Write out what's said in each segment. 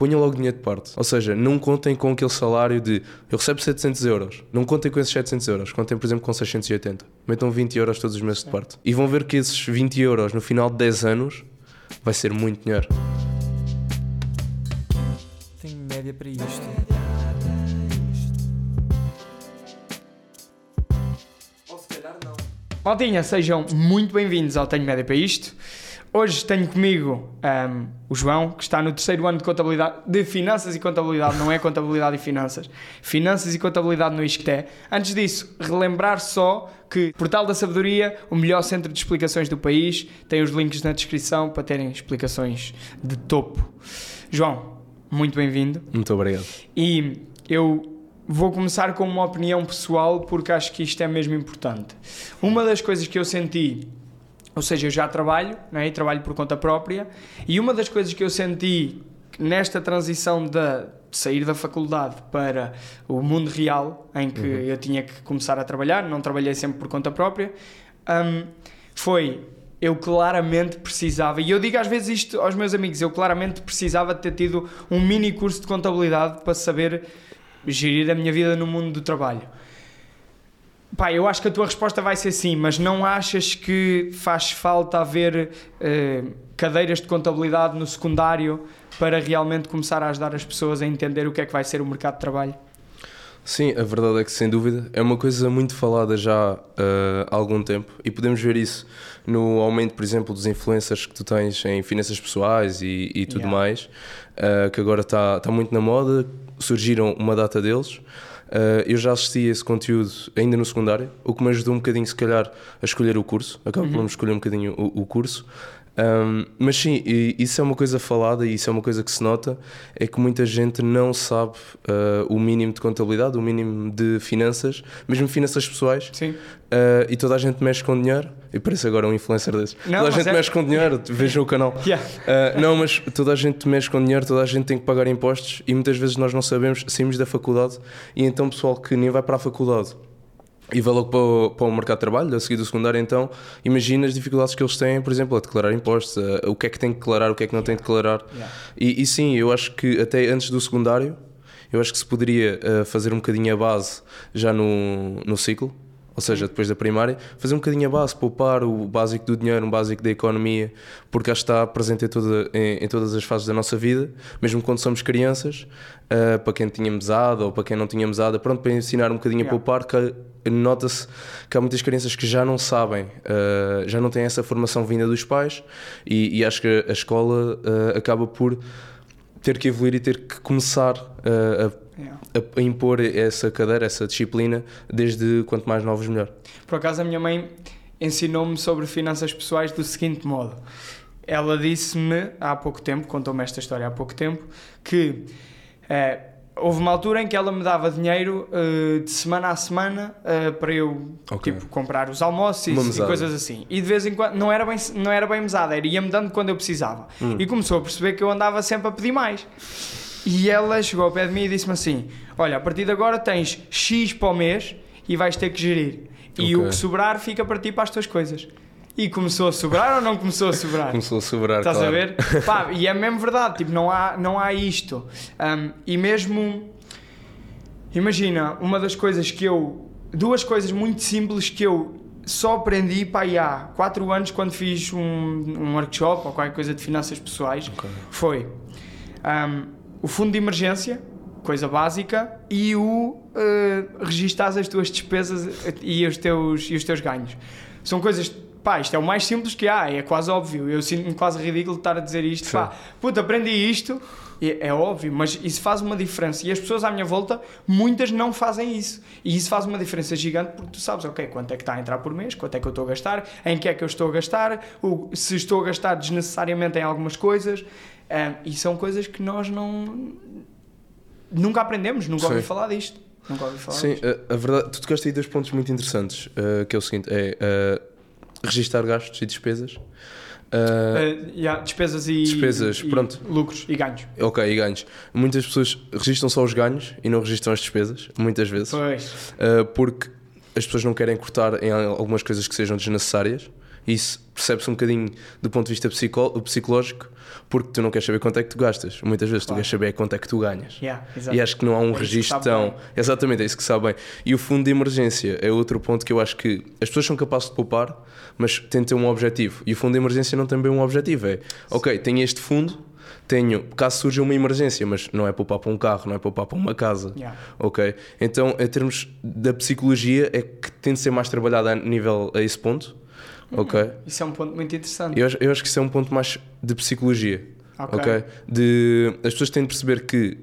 ponham logo dinheiro de parte. Ou seja, não contem com aquele salário de eu recebo 700 euros. Não contem com esses 700 euros. Contem, por exemplo, com 680. Metam 20 euros todos os meses de parte. E vão ver que esses 20 euros no final de 10 anos vai ser muito dinheiro. Tenho média para isto. Ou se calhar não. Maltinha, sejam muito bem-vindos ao Tenho Média para isto. Hoje tenho comigo ahm, o João, que está no terceiro ano de contabilidade, de finanças e contabilidade, não é contabilidade e finanças, finanças e contabilidade no ISCTE. Antes disso, relembrar só que Portal da Sabedoria, o melhor centro de explicações do país, tem os links na descrição para terem explicações de topo. João, muito bem-vindo. Muito obrigado. E eu vou começar com uma opinião pessoal porque acho que isto é mesmo importante. Uma das coisas que eu senti, ou seja, eu já trabalho, né, e trabalho por conta própria, e uma das coisas que eu senti nesta transição de sair da faculdade para o mundo real, em que eu tinha que começar a trabalhar, não trabalhei sempre por conta própria, hum, foi eu claramente precisava, e eu digo às vezes isto aos meus amigos, eu claramente precisava de ter tido um mini curso de contabilidade para saber gerir a minha vida no mundo do trabalho. Pá, eu acho que a tua resposta vai ser sim, mas não achas que faz falta haver eh, cadeiras de contabilidade no secundário para realmente começar a ajudar as pessoas a entender o que é que vai ser o mercado de trabalho? Sim, a verdade é que sem dúvida é uma coisa muito falada já ah, há algum tempo e podemos ver isso no aumento, por exemplo, dos influencers que tu tens em finanças pessoais e, e tudo Yeah. mais, ah, que agora está tá muito na moda, surgiram uma data deles. Ah, eu já assisti a esse conteúdo ainda no secundário, o que me ajudou um bocadinho, se calhar, a escolher o curso. Acabo por me escolher um bocadinho o, o curso. Um, mas sim, e isso é uma coisa falada e isso é uma coisa que se nota, é que muita gente não sabe uh, o mínimo de contabilidade, o mínimo de finanças, mesmo finanças pessoais, Sim. uh, e toda a gente mexe com dinheiro, e parece agora um influencer desses. Não, toda a gente é- mexe com dinheiro, vejam o canal. Yeah. Uh, não, mas toda a gente mexe com dinheiro, toda a gente tem que pagar impostos e muitas vezes nós não sabemos, saímos da faculdade e então pessoal que nem vai para a faculdade e vai logo para o, para o mercado de trabalho, a seguir do secundário, então imagina as dificuldades que eles têm, por exemplo, a declarar impostos, a- o que é que tem que declarar, o que é que não tem que declarar. Yeah. E, e sim, eu acho que até antes do secundário, eu acho que se poderia uh, fazer um bocadinho a base já no, no ciclo, ou seja, depois da primária, fazer um bocadinho a base, poupar o básico do dinheiro, um básico da economia, porque acho que está presente em, toda, em, em todas as fases da nossa vida, mesmo quando somos crianças, uh, para quem tinha mesada ou para quem não tinha mesada, pronto, para ensinar um bocadinho Yeah. a poupar, que nota-se que há muitas crianças que já não sabem, uh, já não têm essa formação vinda dos pais, e, e acho que a escola uh, acaba por ter que evoluir e ter que começar a Yeah. a, a impor essa cadeira, essa disciplina, desde quanto mais novos melhor. Por acaso a minha mãe ensinou-me sobre finanças pessoais do seguinte modo. Ela disse-me há pouco tempo, contou-me esta história há pouco tempo, que eh, houve uma altura em que ela me dava dinheiro eh, de semana a semana eh, para eu Ok. tipo, comprar os almoços e, e coisas assim. E de vez em quando não era bem, não era bem mesada, era ia-me dando quando eu precisava. Hum. E começou a perceber que eu andava sempre a pedir mais. E ela chegou ao pé de mim e disse-me assim: Olha, a partir de agora tens X para o mês e vais ter que gerir. E o que sobrar fica para ti para as tuas coisas. E começou a sobrar ou não começou a sobrar? Começou a sobrar, Estás claro. a ver? Pá, e é mesmo verdade, tipo, não há, não há isto. Um, e mesmo. Imagina, uma das coisas que eu. Duas coisas muito simples que eu só aprendi pá, há 4 anos quando fiz um, um workshop ou qualquer coisa de finanças pessoais Ok. foi um, o fundo de emergência, coisa básica, e o uh, registar as tuas despesas e os teus, e os teus ganhos. São coisas. Pá, isto é o mais simples que há, é quase óbvio. Eu sinto-me quase ridículo de estar a dizer isto. Sim. Pá, puta, aprendi isto. E É óbvio, mas isso faz uma diferença. E as pessoas à minha volta, muitas não fazem isso. E isso faz uma diferença gigante porque tu sabes, ok, quanto é que está a entrar por mês, quanto é que eu estou a gastar, em que é que eu estou a gastar, se estou a gastar desnecessariamente em algumas coisas. Ah, e são coisas que nós não. Nunca aprendemos, nunca ouvi Sim. falar disto. Nunca ouvi falar Sim, disto. a, a verdade, tu tocaste aí dois pontos muito interessantes, uh, que é o seguinte, é uh, registar gastos e despesas. Uh, Ah, yeah, despesas e, Despesas, e pronto. lucros e ganhos. Ok, e ganhos. Muitas pessoas registram só os ganhos e não registram as despesas, muitas vezes. Pois. Uh, porque as pessoas não querem cortar em algumas coisas que sejam desnecessárias. Isso percebe-se um bocadinho do ponto de vista psicológico, porque tu não queres saber quanto é que tu gastas. Muitas vezes tu Claro. queres saber quanto é que tu ganhas. Yeah. E acho que não há um É registro tão. bem. Exatamente, é isso que sabe bem. E o fundo de emergência é outro ponto que eu acho que as pessoas são capazes de poupar, mas têm de ter um objetivo. E o fundo de emergência não tem bem um objetivo. É, ok, tenho este fundo, tenho, caso surja uma emergência, mas não é poupar para um carro, não é poupar para uma casa. Yeah. Ok? Então, em termos da psicologia, é que tem de ser mais trabalhada a nível a esse ponto. Ok? Isso é um ponto muito interessante. Eu, acho- eu acho que isso é um ponto mais de psicologia. Ok. ok? De, as pessoas têm de perceber que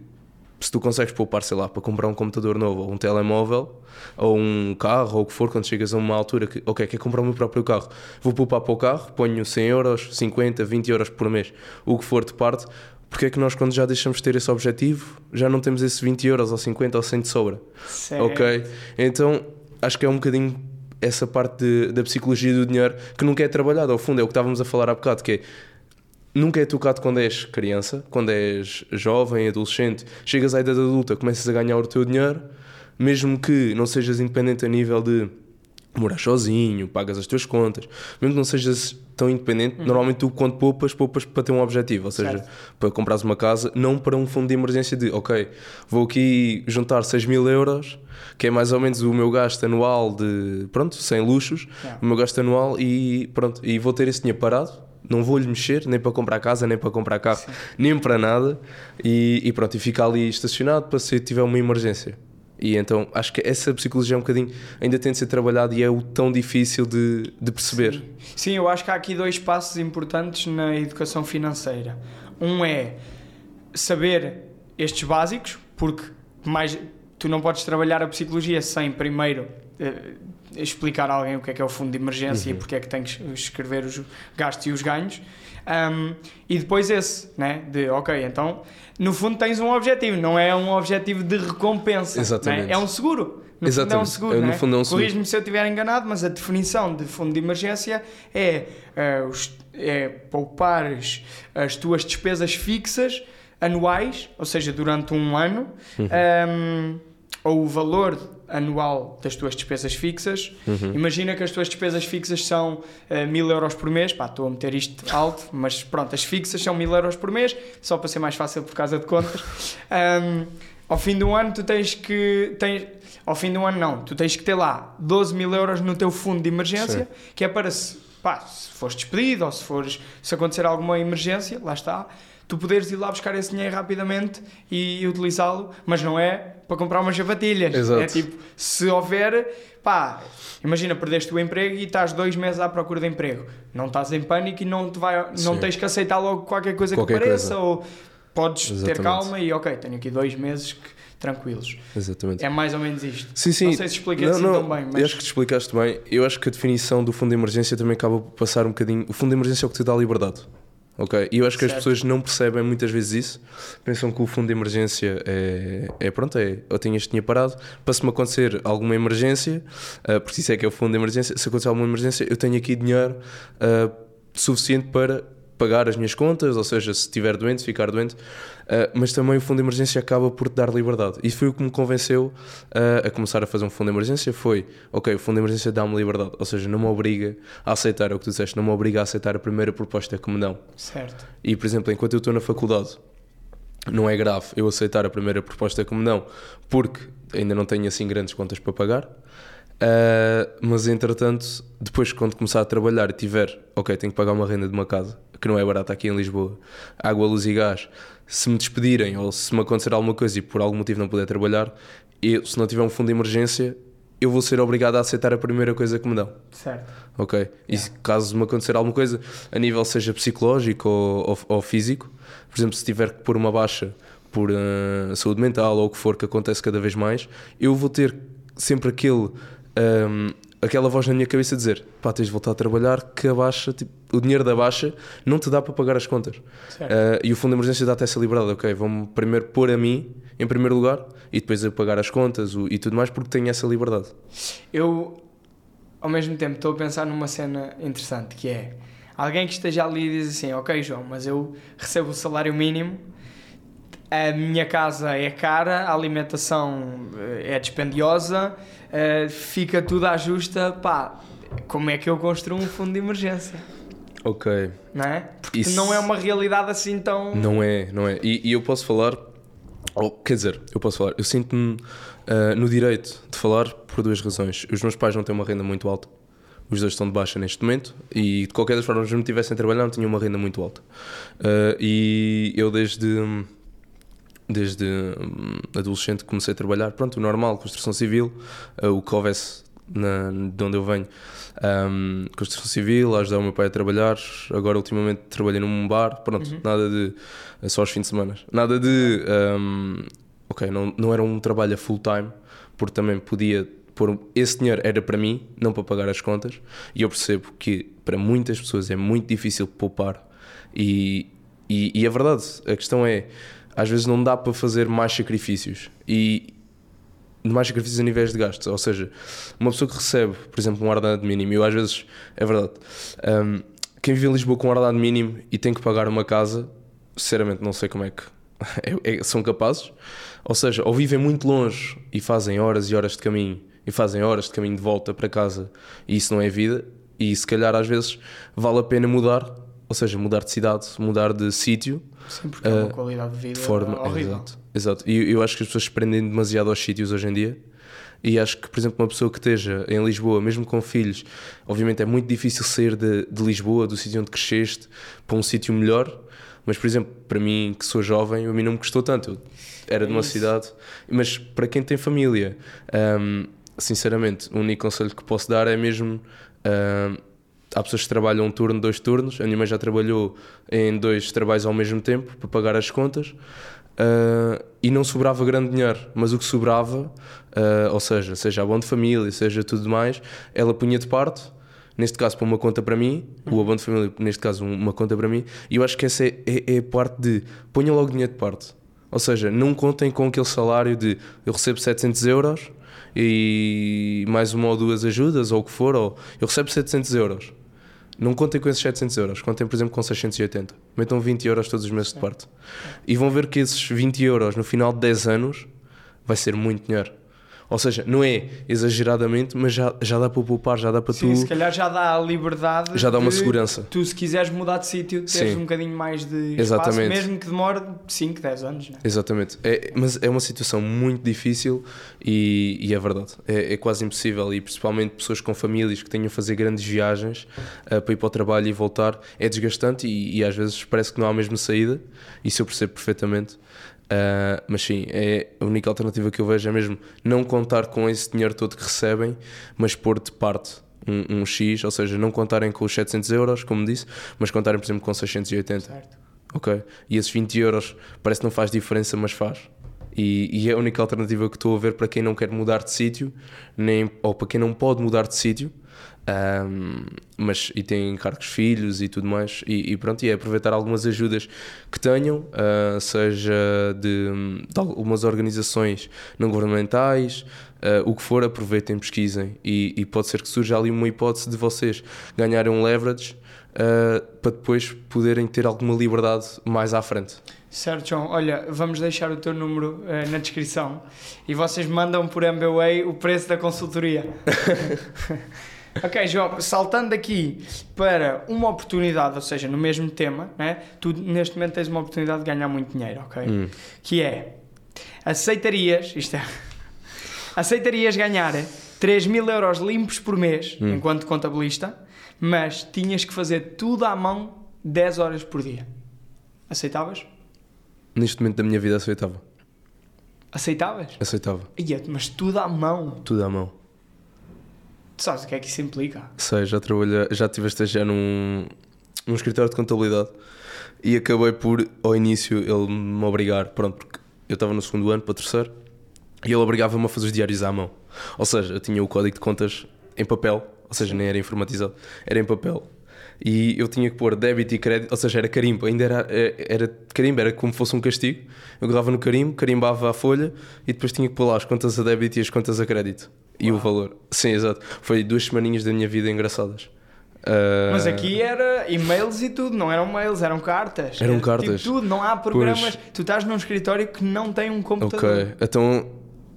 se tu consegues poupar, sei lá, para comprar um computador novo ou um telemóvel ou um carro ou o que for, quando chegas a uma altura que, ok, quero comprar o meu próprio carro, vou poupar para o carro, ponho 100 euros, 50, 20 euros por mês, o que for de parte. Porque é que nós, quando já deixamos de ter esse objetivo, já não temos esses 20 euros ou 50 ou 100 de sobra? Certo. Ok? Então acho que é um bocadinho essa parte de- da psicologia do dinheiro que nunca é trabalhada. Ao fundo, é o que estávamos a falar há bocado, que é nunca é tocado quando és criança, quando és jovem, adolescente, chegas à idade adulta, começas a ganhar o teu dinheiro, mesmo que não sejas independente a nível de morar sozinho, pagas as tuas contas, mesmo que não sejas tão independente, normalmente tu quando poupas, poupas para ter um objetivo, ou seja, Certo. para comprares uma casa, não para um fundo de emergência de, ok, vou aqui juntar 6 mil euros, que é mais ou menos o meu gasto anual de, pronto, sem luxos, Yeah. o meu gasto anual e pronto, e vou ter esse dinheiro parado, não vou-lhe mexer, nem para comprar casa, nem para comprar carro, nem para nada, e, e pronto, e fica ali estacionado para se tiver uma emergência. E então acho que essa psicologia é um bocadinho, ainda tem de ser trabalhada e é o tão difícil de, de perceber. Sim, eu acho que há aqui dois passos importantes na educação financeira. Um é saber estes básicos, porque mais tu não podes trabalhar a psicologia sem primeiro explicar a alguém o que é que é o fundo de emergência Uhum. e porque é que tem que escrever os gastos e os ganhos. Um, e depois esse, né? De ok, então no fundo tens um objetivo, não é um objetivo de recompensa, Exatamente. né? é um seguro. No fundo é um Exatamente. seguro, É, no né? fundo é um. Corrige-me se eu estiver enganado, mas a definição de fundo de emergência é, eh, os- é poupares as tuas despesas fixas anuais, ou seja, durante um ano, Uhum. ehm, ou o valor anual das tuas despesas fixas. Uhum. Imagina que as tuas despesas fixas são eh, mil euros por mês. Pá, estou a meter isto alto, mas pronto, as fixas são mil euros por mês, só para ser mais fácil por causa de contas. Ehm, ao fim do ano, tu tens que. Tens, ao fim do ano, não, tu tens que ter lá 12 mil euros no teu fundo de emergência, que é para se, pá, se fores despedido ou se, fores, se acontecer alguma emergência, lá está, tu poderes ir lá buscar esse dinheiro rapidamente e utilizá-lo, mas não é para comprar umas sapatilhas. Exato. É tipo, se houver, pá, imagina, perdeste o emprego e estás dois meses à procura de emprego. Não estás em pânico e não, te vai, não tens que aceitar logo qualquer coisa Qualquer que pareça, coisa. ou podes ter Exatamente. calma e ok, tenho aqui dois meses que- tranquilos. Exatamente. É mais ou menos isto. Sim, sim. Não sei se expliquei assim tão bem, mas Eu acho que te explicaste bem. Eu acho que a definição do fundo de emergência também acaba por passar um bocadinho. O fundo de emergência é o que te dá liberdade. Ok? E eu acho que as Certo. pessoas não percebem muitas vezes isso. Pensam que o fundo de emergência é, é pronto, é eu tenho este dinheiro parado. Para se me acontecer alguma emergência, ah, porque isso é que é o fundo de emergência, se acontecer alguma emergência, eu tenho aqui dinheiro ah, suficiente para pagar as minhas contas, ou seja, se estiver doente, ficar doente, Uh, mas também o fundo de emergência acaba por te dar liberdade. E foi o que me convenceu uh, a começar a fazer um fundo de emergência, foi, ok, o fundo de emergência dá-me liberdade, ou seja, não me obriga a aceitar, é o que tu disseste, não me obriga a aceitar a primeira proposta que me dão. certo. E, por exemplo, enquanto eu estou na faculdade, não é grave eu aceitar a primeira proposta que me dão, porque ainda não tenho assim grandes contas para pagar. Uh, mas entretanto, depois quando começar a trabalhar e tiver, ok, tenho que pagar uma renda de uma casa, que não é barata aqui em Lisboa, água, luz e gás, se me despedirem ou se me acontecer alguma coisa e por algum motivo não puder trabalhar, eu, se não tiver um fundo de emergência, eu vou ser obrigado a aceitar a primeira coisa que me dão. Certo. Ok? E se caso me acontecer alguma coisa, a nível seja psicológico ou, ou, ou físico, por exemplo, se tiver que pôr uma baixa por uh, saúde mental ou o que for que acontece cada vez mais, eu vou ter sempre aquele, um, aquela voz na minha cabeça dizer: pá, tens de voltar a trabalhar, que a baixa, tipo, o dinheiro da baixa não te dá para pagar as contas. Uh, e o fundo de emergência dá-te essa liberdade, ok? Vão-me primeiro pôr a mim em primeiro lugar e depois a pagar as contas o- e tudo mais porque tenho essa liberdade. Eu, ao mesmo tempo, estou a pensar numa cena interessante que é alguém que esteja ali e diz assim: Ok, João, mas eu recebo o salário mínimo, a minha casa é cara, a alimentação eh, é dispendiosa, eh, fica tudo à justa, pá, como é que eu construo um fundo de emergência? Ok. Não é? Porque Isso- não é uma realidade assim tão. Não é, não é. E, e eu posso falar, ou, quer dizer, eu posso falar, eu sinto-me ah, no direito de falar por duas razões. Os meus pais não têm uma renda muito alta, os dois estão de baixa neste momento, e de qualquer das formas, se me tivessem a trabalhar, não tinham uma renda muito alta. Ah, e eu, desde. Desde hum, adolescente comecei a trabalhar, pronto, o normal, construção civil, ah, o que houvesse na, de onde eu venho, Ahm, construção civil, ajudar o meu pai a trabalhar. Agora, ultimamente, trabalhei num bar. Pronto, nada de. é Só aos fins de semana. Nada de. ahm, ok, não, não era um trabalho a full time, porque também podia pôr. Esse dinheiro era para mim, não para pagar as contas. E eu percebo que para muitas pessoas é muito difícil poupar. E, e, e é verdade, a questão é. Às vezes não dá para fazer mais sacrifícios. E, mais sacrifícios a níveis de gastos. Ou seja, uma pessoa que recebe, por exemplo, um ordenado mínimo, eu às vezes, é verdade, hum, quem vive em Lisboa com um ordenado mínimo e tem que pagar uma casa, sinceramente não sei como é que é- é- são capazes. Ou seja, ou vivem muito longe e fazem horas e horas de caminho, e fazem horas de caminho de volta para casa, e isso não é vida, e se calhar às vezes vale a pena mudar, ou seja, mudar de cidade, mudar de sítio, Sim, porque é uma Ah, qualidade de vida de forma. horrível. Exato, exato. E eu acho que as pessoas se prendem demasiado aos sítios hoje em dia. E acho que, por exemplo, uma pessoa que esteja em Lisboa, mesmo com filhos, obviamente é muito difícil sair de, de Lisboa, do sítio onde cresceste, para um sítio melhor. Mas, por exemplo, para mim, que sou jovem, a mim não me custou tanto. Eu era de uma isso. cidade. Mas para quem tem família, hum, sinceramente, o único conselho que posso dar é mesmo. hum, há pessoas que trabalham um turno, dois turnos. A minha mãe já trabalhou em dois trabalhos ao mesmo tempo para pagar as contas. ah, e não sobrava grande dinheiro, mas o que sobrava, ah, ou seja, seja abono de família, seja tudo mais, ela punha de parte, neste caso para uma conta para mim, o abono de família, neste caso, uma conta para mim, e eu acho que essa é, é, é a parte de ponham logo dinheiro de parte. Ou seja, não contem com aquele salário de eu recebo 700 euros e mais uma ou duas ajudas, ou o que for, ou eu recebo 700 euros. Não contem com esses 700 euros, contem, por exemplo, com 680. Metam 20 euros todos os meses de parte. E vão ver que esses 20 euros no final de 10 anos vai ser muito dinheiro. Ou seja, não é exageradamente, mas já, já dá para poupar, já dá para Sim, tu. se calhar já dá a liberdade. Já dá uma de segurança. Tu, se quiseres mudar de sítio, teres Sim. um bocadinho mais de espaço, Exatamente. mesmo que demore 5, 10 anos. Né? Exatamente. É, mas é uma situação muito difícil e, e é verdade. É, é quase impossível e principalmente pessoas com famílias que tenham a fazer grandes viagens ah, para ir para o trabalho e voltar é desgastante e, e às vezes parece que não há mesmo saída. Isso eu percebo perfeitamente. Ah, mas sim, é a única alternativa que eu vejo é mesmo não contar com esse dinheiro todo que recebem, mas pôr de parte um, um X, ou seja, não contarem com os 700 euros, como disse, mas contarem, por exemplo, com 680. Certo. Ok? E esses 20 euros parece que não faz diferença, mas faz. E, e é a única alternativa que estou a ver para quem não quer mudar de sítio, nem, ou para quem não pode mudar de sítio, ahm, mas e tem encargos filhos e tudo mais. E, e pronto, e é aproveitar algumas ajudas que tenham, ah, seja de, de algumas organizações não governamentais, ah, o que for, aproveitem, pesquisem. E, e pode ser que surja ali uma hipótese de vocês ganharem um leverage. ah, para depois poderem ter alguma liberdade mais à frente. Certo, João. Olha, vamos deixar o teu número eh, na descrição e vocês mandam por MBWay o preço da consultoria. ok, João, saltando aqui para uma oportunidade, ou seja, no mesmo tema, né? tu neste momento tens uma oportunidade de ganhar muito dinheiro, ok? Hum. Que é, aceitarias, isto é, aceitarias ganhar 3 mil euros limpos por mês Hum. enquanto contabilista, mas tinhas que fazer tudo à mão 10 horas por dia. Aceitavas? Neste momento da minha vida aceitava. Aceitavas? Aceitava. Ia, mas tudo à mão. Tudo à mão. Tu sabes o que é que isso implica? Sei, já trabalhei, já estive a estagiar num, num escritório de contabilidade e acabei por, ao início, ele me obrigar, pronto, porque eu estava no segundo ano para o terceiro e ele obrigava-me a fazer os diários à mão. Ou seja, eu tinha o código de contas em papel, ou seja, nem era informatizado, era em papel. E eu tinha que pôr débito e crédito, ou seja, era carimbo, ainda era, eh, era carimbo, era como fosse um castigo. Eu agarrava no carimbo, carimbava a folha e depois tinha que pôr lá as contas a débito e as contas a crédito. E o valor. Sim, exato. Foi duas semaninhas da minha vida engraçadas. Ah, Mas aqui era e-mails e tudo, não eram mails, eram cartas. Eram Era cartas. Tipo tudo, não há programas. Tu estás num escritório que não tem um computador. Ok, então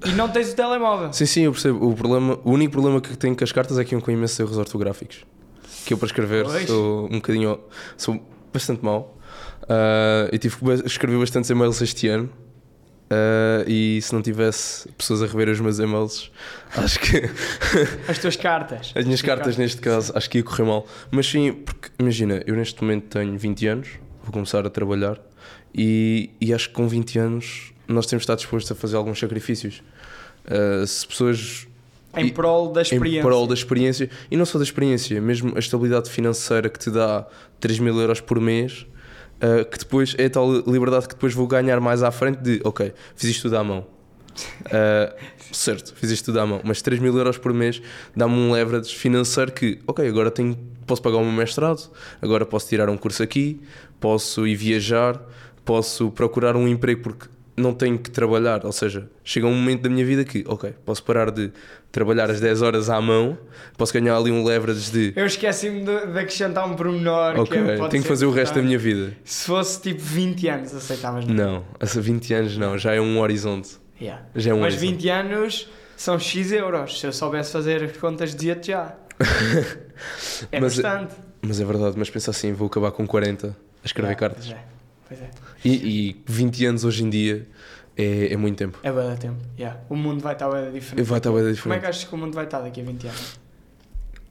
E não tens o telemóvel. Sim, sim, eu percebo. O, problema, o único problema que tenho com as cartas é que iam com imensos erros ortográficos. Que eu para escrever Pois. sou um bocadinho. sou bastante mau. Ah, eu tive que escrever bastantes e-mails este ano. Ah, e se não tivesse pessoas a rever os meus e-mails, acho que As tuas cartas. as minhas tuas cartas neste caso acho que ia correr mal. Mas sim, porque imagina, eu neste momento tenho 20 anos, vou começar a trabalhar e, e acho que com 20 anos nós temos de estar dispostos a fazer alguns sacrifícios. Ah, se pessoas Em prol da experiência. em prol da experiência e não só da experiência, mesmo a estabilidade financeira que te dá 3 mil euros por mês, ah, que depois é a tal liberdade que depois vou ganhar mais à frente de ok, fiz isto tudo à mão. Ah, certo, fiz isto tudo à mão, mas 3 mil euros por mês dá-me um leverage financeiro que, ok, agora tenho, posso pagar o meu mestrado, agora posso tirar um curso aqui, posso ir viajar, posso procurar um emprego porque não tenho que trabalhar, ou seja, chega um momento da minha vida que, ok, posso parar de trabalhar as 10 horas à mão, posso ganhar ali um leverage de, Eu esqueci-me de, de acrescentar um pormenor. ok, que tenho que fazer o resto da minha vida. Se fosse tipo 20 anos, aceitavas não? Não, há 20 anos não, já é um horizonte. Yeah. Já é um Mas horizonte. 20 anos são X euros. Se eu soubesse fazer as contas, dizia-te já. É Mas- bastante. Mas é verdade, mas pensa assim, vou acabar com 40 a escrever Yeah, cartas. Pois é. Pois é. E, e 20 anos hoje em dia é, é muito tempo. É de tempo. Yeah. O mundo vai estar bué diferente. Vai estar bem Como é diferente. que achas que o mundo vai estar daqui a 20 anos?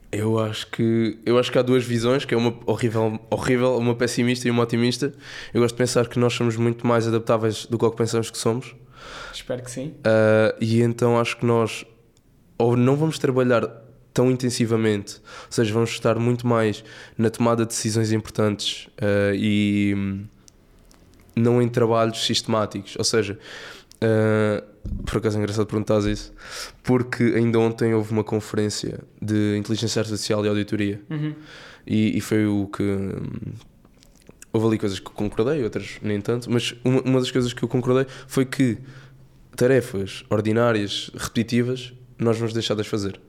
Eu acho que eu acho que há duas visões, que é uma horrível, horrível, uma pessimista e uma otimista. Eu gosto de pensar que nós somos muito mais adaptáveis do que o que pensamos que somos. Espero que sim. Ah, e então acho que nós ou não vamos trabalhar tão intensivamente, ou seja, vamos estar muito mais na tomada de decisões importantes ah, e não em trabalhos sistemáticos. Ou seja, ah, por acaso é engraçado perguntar isso, porque ainda ontem houve uma conferência de inteligência artificial e auditoria Uhum. e, e foi o que. Houve ali coisas que concordei, outras nem tanto, mas uma, uma das coisas que eu concordei foi que tarefas ordinárias, repetitivas, nós vamos deixar de as fazer.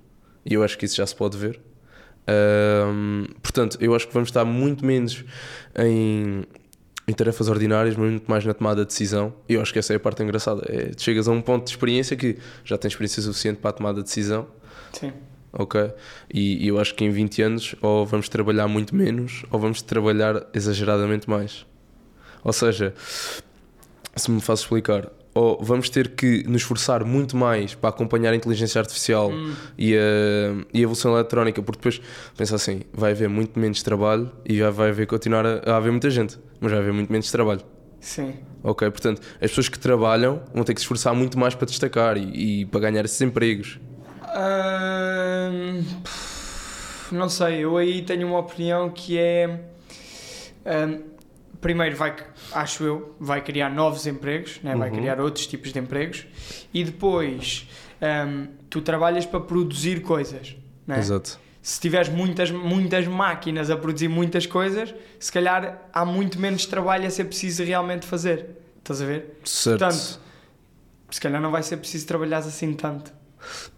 E eu acho que isso já se pode ver. Hum, portanto, eu acho que vamos estar muito menos em, em tarefas ordinárias, mas muito mais na tomada de decisão. E eu acho que essa é a parte engraçada. É, chegas a um ponto de experiência que já tens experiência suficiente para a tomada de decisão Sim. ok? E, e eu acho que em 20 anos ou vamos trabalhar muito menos ou vamos trabalhar exageradamente mais. Ou seja, se me faço explicar, ou vamos ter que nos esforçar muito mais para acompanhar a inteligência artificial Hum. e, a, e a evolução eletrónica, porque depois pensa assim, vai haver muito menos trabalho e já vai haver continuar a, a haver muita gente, mas vai haver muito menos trabalho. Sim. Ok, portanto, as pessoas que trabalham vão ter que se esforçar muito mais para destacar e, e para ganhar esses empregos. Não sei, eu aí tenho uma opinião que é. Primeiro, vai, acho eu, vai criar novos empregos, né? vai Uhum. criar outros tipos de empregos e depois ahm, tu trabalhas para produzir coisas. Né? Exato. Se tiveres muitas, muitas máquinas a produzir muitas coisas, se calhar há muito menos trabalho a ser preciso realmente fazer. Estás a ver? Certo. Portanto, Se calhar não vai ser preciso trabalhar assim tanto.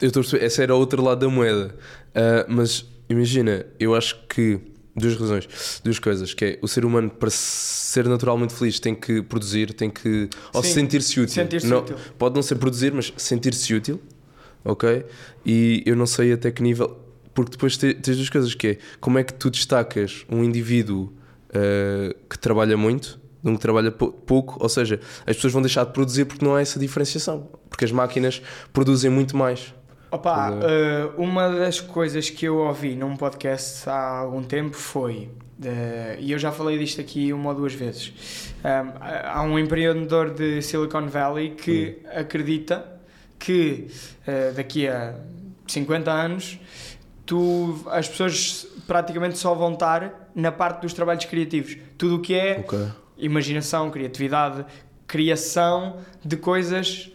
Eu estou a perceber, esse era o outro lado da moeda. Ah, mas imagina, eu acho que duas razões, duas coisas, que é o ser humano para ser naturalmente feliz tem que produzir, tem que ou sentir-se útil. sentir-se Não- útil. Pode não ser produzir, mas sentir-se útil, ok? E eu não sei até que nível, porque depois te- tens duas coisas que é como é que tu destacas um indivíduo ah, que trabalha muito de um que trabalha pou- pouco, ou seja, as pessoas vão deixar de produzir porque não há essa diferenciação, porque as máquinas produzem muito mais. Opa, eh, uma das coisas que eu ouvi num podcast há algum tempo foi, eh, e eu já falei disto aqui uma ou duas vezes, um, há um empreendedor de Silicon Valley que acredita que eh, daqui a 50 anos tu, as pessoas praticamente só vão estar na parte dos trabalhos criativos. Tudo o que é Ok. imaginação, criatividade, criação de coisas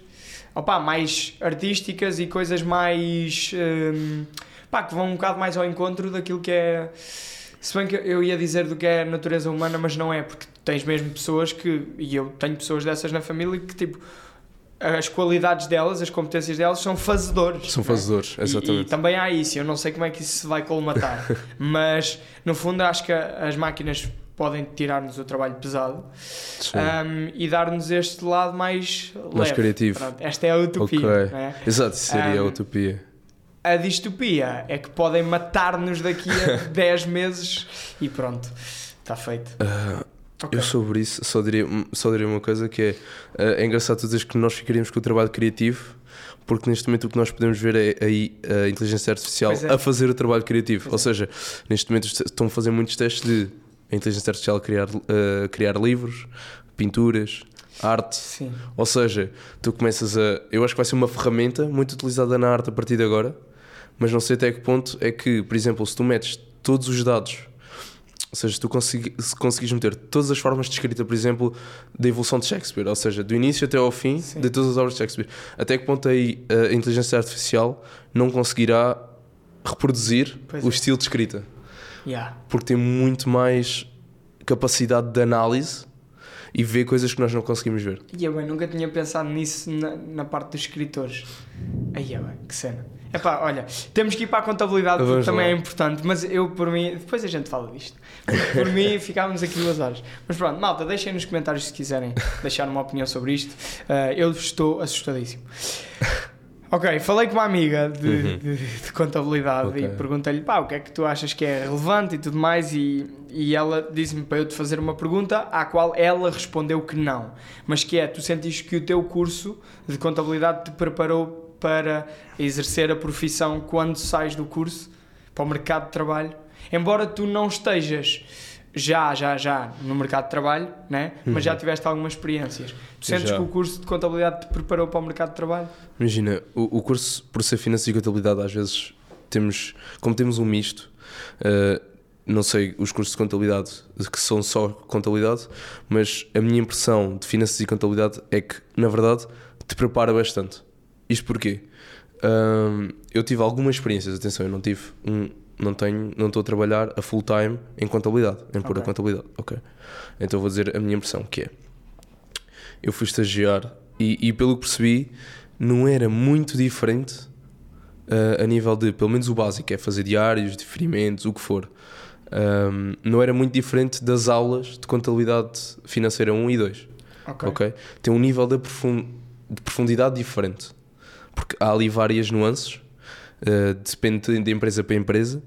opá, mais artísticas e coisas mais hum, pá, que vão um bocado mais ao encontro daquilo que é. Se bem que eu ia dizer do que é a natureza humana, mas não é, porque tens mesmo pessoas que, e eu tenho pessoas dessas na família que tipo as qualidades delas, as competências delas são fazedores. São é? fazedores, E- exatamente. E, também há isso, eu não sei como é que isso se vai colmatar, mas no fundo acho que as máquinas podem tirar-nos o trabalho pesado um, e dar-nos este lado mais, Mais leve. criativo. Pronto, esta é a utopia. Ok. não é? Exato, seria a Um, utopia. A distopia é que podem matar-nos daqui a 10 meses e pronto, está feito. Ah, Ok. Eu sobre isso só diria, só diria uma coisa que é, ah, é engraçado tu dizeres que nós ficaríamos com o trabalho criativo porque neste momento o que nós podemos ver é aí a inteligência artificial é. a fazer o trabalho criativo. Ou é. seja, neste momento est- estão a fazer muitos testes de a inteligência artificial criar, ah, criar livros, pinturas, arte. Sim. Ou seja, tu começas a. Eu acho que vai ser uma ferramenta muito utilizada na arte a partir de agora, mas não sei até que ponto é que, por exemplo, se tu metes todos os dados, ou seja, se tu consegui, se conseguires meter todas as formas de escrita, por exemplo, da evolução de Shakespeare, ou seja, do início até ao fim Sim. de todas as obras de Shakespeare, até que ponto aí a inteligência artificial não conseguirá reproduzir Pois o é. estilo de escrita? Yeah. Porque tem muito mais capacidade de análise e vê coisas que nós não conseguimos ver. E eu bem, nunca tinha pensado nisso na, na parte dos escritores. Aí é bem, que cena. Epá, olha, temos que ir para a contabilidade porque Vamos também lá. é importante, mas eu por mim, depois a gente fala disto. Por, mim ficávamos aqui duas horas. Mas pronto, malta, deixem nos comentários se quiserem deixar uma opinião sobre isto. Ah, eu estou assustadíssimo. Ok, falei com uma amiga de, Uhum. de- de contabilidade Ok. e perguntei-lhe pá, o que é que tu achas que é relevante e tudo mais e, e ela disse-me para eu te fazer uma pergunta à qual ela respondeu que não, mas que é, tu sentiste que o teu curso de contabilidade te preparou para exercer a profissão quando sais do curso para o mercado de trabalho, embora tu não estejas já, já, já no mercado de trabalho, né? mas já tiveste algumas experiências. Tu sentes Já. que o curso de contabilidade te preparou para o mercado de trabalho? Imagina, o, o curso, por ser finanças e contabilidade, às vezes temos, como temos um misto, eh, não sei os cursos de contabilidade que são só contabilidade, mas a minha impressão de finanças e contabilidade é que, na verdade, te prepara bastante. Isto porquê? Ahm, eu tive algumas experiências, atenção, eu não tive um, não tenho, não estou a trabalhar a full time em contabilidade, em pura Ok. contabilidade, ok? Então vou dizer a minha impressão, que é, eu fui estagiar e, e pelo que percebi, não era muito diferente ah, a nível de, pelo menos o básico, é fazer diários, diferimentos, o que for. Ahm, não era muito diferente das aulas de contabilidade financeira 1 e 2 Ok. ok? Tem um nível de profundidade diferente. Porque há ali várias nuances, eh, depende de empresa para empresa,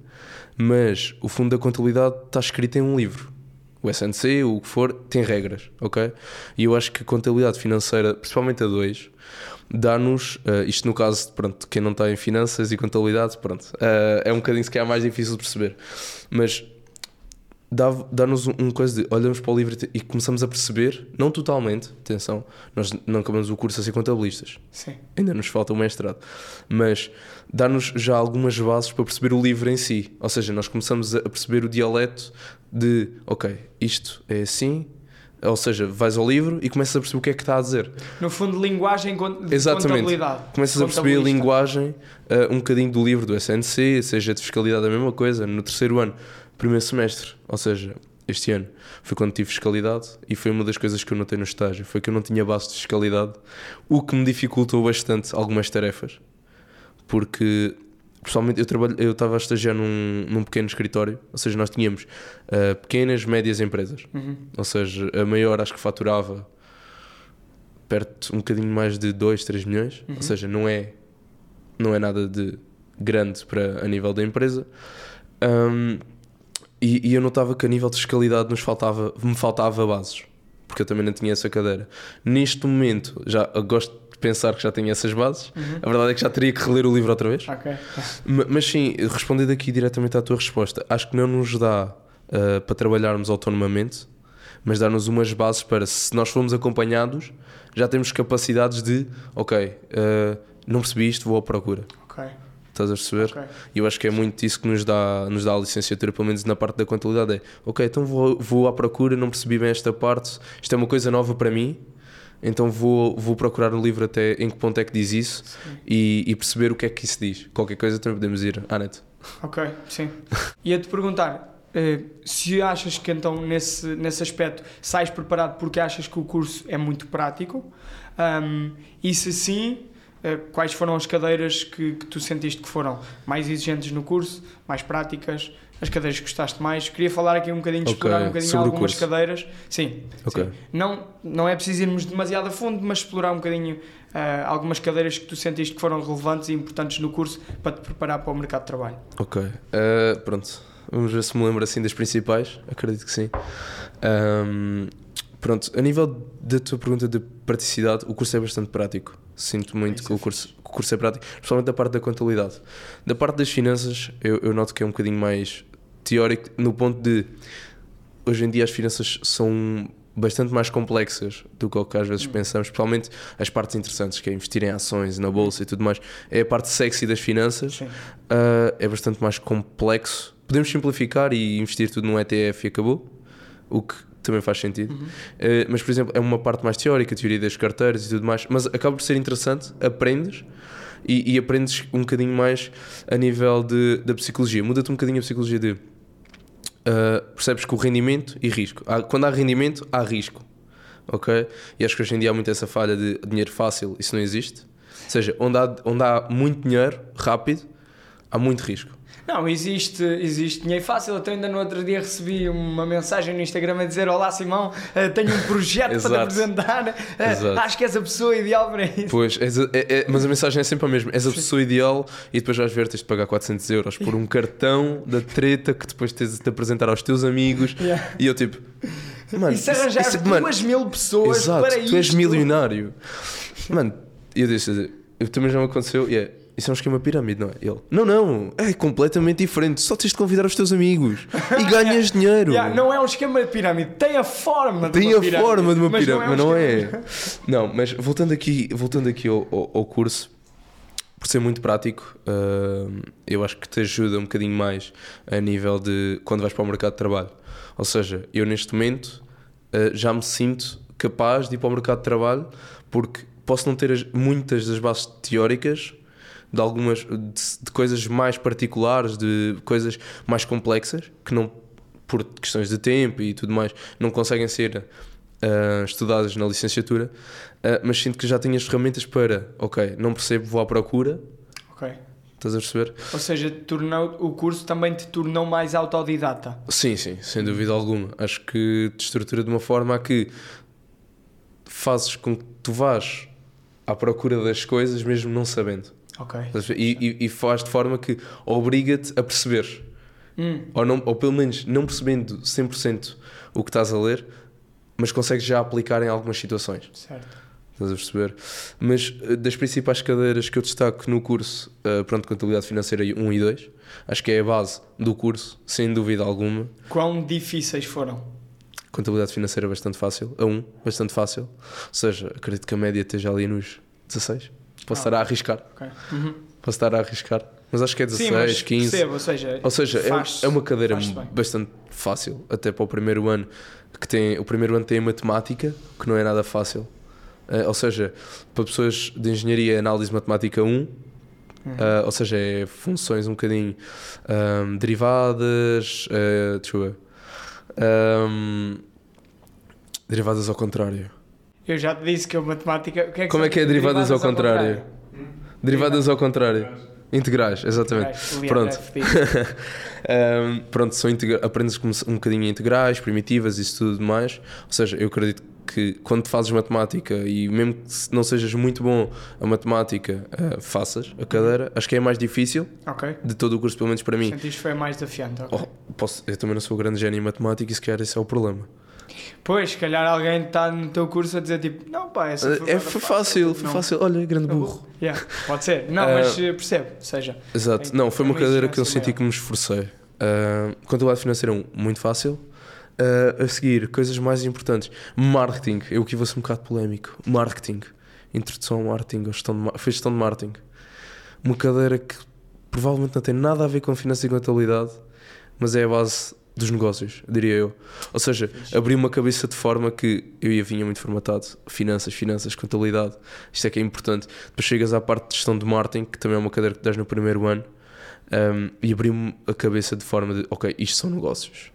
mas o fundo da contabilidade está escrito em um livro. O SNC, o que for, tem regras, ok? E eu acho que a contabilidade financeira, principalmente a 2, dá-nos, eh, isto no caso, pronto, quem não está em finanças e contabilidade, pronto, eh, é um bocadinho se calhar mais difícil de perceber, mas dá- dá-nos um, um coisa de olhamos para o livro e começamos a perceber, não totalmente, atenção, nós não acabamos o curso a ser contabilistas, Sim. ainda nos falta o mestrado, mas dá-nos já algumas bases para perceber o livro em si, ou seja, nós começamos a perceber o dialeto de, ok, isto é assim, ou seja, vais ao livro e começas a perceber o que é que está a dizer. No fundo, linguagem de Exatamente. contabilidade. Começas a perceber a linguagem uh, um bocadinho do livro do SNC, seja de fiscalidade a mesma coisa, no terceiro ano, primeiro semestre, ou seja, este ano, foi quando tive fiscalidade e foi uma das coisas que eu notei no estágio, foi que eu não tinha base de fiscalidade, o que me dificultou bastante algumas tarefas, porque pessoalmente eu trabalho, eu estava a estagiar num, num pequeno escritório, ou seja, nós tínhamos uh, pequenas, médias empresas, Uhum. ou seja, a maior acho que faturava perto um bocadinho mais de 2, 3 milhões, Uhum. ou seja, não é, não é nada de grande para a nível da empresa. Um, e, e eu notava que a nível de fiscalidade nos faltava, me faltava bases, porque eu também não tinha essa cadeira. Neste momento, já gosto de pensar que já tenho essas bases, Uhum. a verdade é que já teria que reler o livro outra vez. Ok. Ma- Mas sim, respondendo aqui diretamente à tua resposta, acho que não nos dá ah, para trabalharmos autonomamente, mas dá-nos umas bases para, se nós formos acompanhados, já temos capacidades de, ok, ah, não percebi isto, vou à procura. Ok. Estás a perceber? Ok. E eu acho que é muito isso que nos dá, nos dá a licenciatura, pelo menos na parte da contabilidade. É, ok, então vou, vou à procura, não percebi bem esta parte, isto é uma coisa nova para mim, então vou, vou procurar no livro até em que ponto é que diz isso e, e perceber o que é que isso diz. Qualquer coisa também podemos ir à net. Ok, sim. Ia-te perguntar eh, se achas que então nesse, nesse aspecto sais preparado porque achas que o curso é muito prático Ahm, e se sim, quais foram as cadeiras que, que tu sentiste que foram mais exigentes no curso, mais práticas as cadeiras que gostaste mais. Queria falar aqui um bocadinho, de Ok, explorar um bocadinho sobre algumas cadeiras. Sim, Ok. sim. Não, não é preciso irmos demasiado a fundo, mas explorar um bocadinho ah, algumas cadeiras que tu sentiste que foram relevantes e importantes no curso para te preparar para o mercado de trabalho. Ok. Uh, pronto. Vamos ver se me lembro assim das principais. Acredito que sim. Um, pronto. A nível da tua pergunta de praticidade, o curso é bastante prático. Sinto muito que é o curso, que o curso é prático, principalmente da parte da contabilidade. Da parte das finanças, eu, eu noto que é um bocadinho mais teórico, no ponto de hoje em dia as finanças são bastante mais complexas do que o que às vezes pensamos, principalmente as partes interessantes, que é investir em ações, na bolsa e tudo mais. É a parte sexy das finanças. Uh, é bastante mais complexo. Podemos simplificar e investir tudo num ETF e acabou, o que também faz sentido. Uh, mas, por exemplo, é uma parte mais teórica, teoria das carteiras e tudo mais, mas acaba por ser interessante, aprendes e, e aprendes um bocadinho mais a nível de, da psicologia. Muda-te um bocadinho a psicologia de. uh, percebes que o rendimento e risco. Há- quando há rendimento, há risco. Ok? E acho que hoje em dia há muito essa falha de dinheiro fácil, isso não existe. Ou seja, onde há, onde há muito dinheiro, rápido, há muito risco. Não, existe, existe dinheiro fácil. Até ainda no outro dia recebi uma mensagem no Instagram a dizer: Olá Simão, eh, tenho um projeto para te apresentar. Eh, Exato. Acho que és a pessoa ideal para isso. Pois, és a- é- é- mas a mensagem é sempre a mesma. És a pessoa ideal e depois vais ver, tens de pagar 400 euros por um cartão da treta que depois tens de te apresentar aos teus amigos. Yeah. E eu tipo, mano, e se arranjar isso- mano, duas mil pessoas exato, para tu és isto? milionário. Mano, eu disse, eu também já me aconteceu, e é, isso é um esquema pirâmide, não é? Ele, não, não, é completamente diferente, só tens de convidar os teus amigos e ganhas dinheiro. Yeah, não é um esquema de pirâmide, tem a forma de Tem uma a pirâmide. forma de uma mas pirâmide, mas um não é. Não, mas voltando aqui, voltando aqui ao, ao- ao curso, por ser muito prático, hum, eu acho que te ajuda um bocadinho mais a nível de quando vais para o mercado de trabalho. Ou seja, eu neste momento uh, já me sinto capaz de ir para o mercado de trabalho porque posso não ter as- muitas das bases teóricas de algumas de, de coisas mais particulares, de coisas mais complexas que não por questões de tempo e tudo mais não conseguem ser ah, estudadas na licenciatura, ah, mas sinto que já tenho as ferramentas para, ok, não percebo, vou à procura, Ok. estás a perceber? Ou seja, tornou, o curso também te tornou mais autodidata. Sim, sim, sem dúvida alguma. Acho que te estrutura de uma forma a que fazes com que tu vás à procura das coisas mesmo não sabendo. Ok. E, e, e faz de forma que obriga-te a perceber. Hum, Ou, não, ou pelo menos não percebendo 100% o que estás a ler, mas consegues já aplicar em algumas situações. certo. Estás a perceber? Mas eh, das principais cadeiras que eu destaco no curso, eh, pronto, Contabilidade Financeira 1 e 2, acho que é a base do curso, sem dúvida alguma. Quão difíceis foram? Contabilidade Financeira bastante fácil, a 1, bastante fácil. Ou seja, acredito que a média esteja ali nos 16. Posso Ah. estar a arriscar, Ok. Uhum. posso estar a arriscar, mas acho que é 16, Sim, mas 15. percebo, ou seja, Ou seja, é, é uma cadeira bastante fácil, até para o primeiro ano, que tem, o primeiro ano tem a matemática, que não é nada fácil. Eh, ou seja, para pessoas de engenharia é análise matemática 1, Uhum. eh, ou seja, é funções um bocadinho ahm, derivadas, eh, deixa eu ver, ahm, derivadas ao contrário. Eu já te disse que a matemática. O que é que Como é que é derivadas ao contrário? Derivadas ao contrário. Integrais, exatamente. Integrais. Pronto. Um, pronto, são integra- aprendes um bocadinho integrais, primitivas, isso tudo mais. Ou seja, eu acredito que quando fazes matemática e mesmo que não sejas muito bom a matemática, uh, faças a cadeira, acho que é mais difícil Ok. de todo o curso, pelo menos para mim. Sentiste que foi mais desafiante. ok. Oh, posso, eu também não sou grande gênio em matemática e se calhar esse é o problema. Pois, se calhar alguém está no teu curso a dizer tipo, não pá, essa foi, é, bué foi fácil, foi fácil. Olha, grande É burro. Yeah, pode ser. Não, Ah, mas eh, percebe. Seja, Exato, não, foi uma cadeira que eu senti que me esforcei. Uh, contabilidade financeira, um, muito fácil. Uh, a seguir, coisas mais importantes. Marketing, eu aqui vou ser um bocado polémico. Marketing, introdução ao marketing, gestão de, ma- gestão de marketing. Uma cadeira que provavelmente não tem nada a ver com finanças e contabilidade, mas é a base dos negócios, diria eu. Ou seja, abriu uma cabeça de forma que eu ia vinha muito formatado. Finanças, finanças, contabilidade. Isto é que é importante. Depois chegas à parte de gestão de marketing, que também é uma cadeira que dás no primeiro ano, um, e abriu-me a cabeça de forma de, ok, isto são negócios.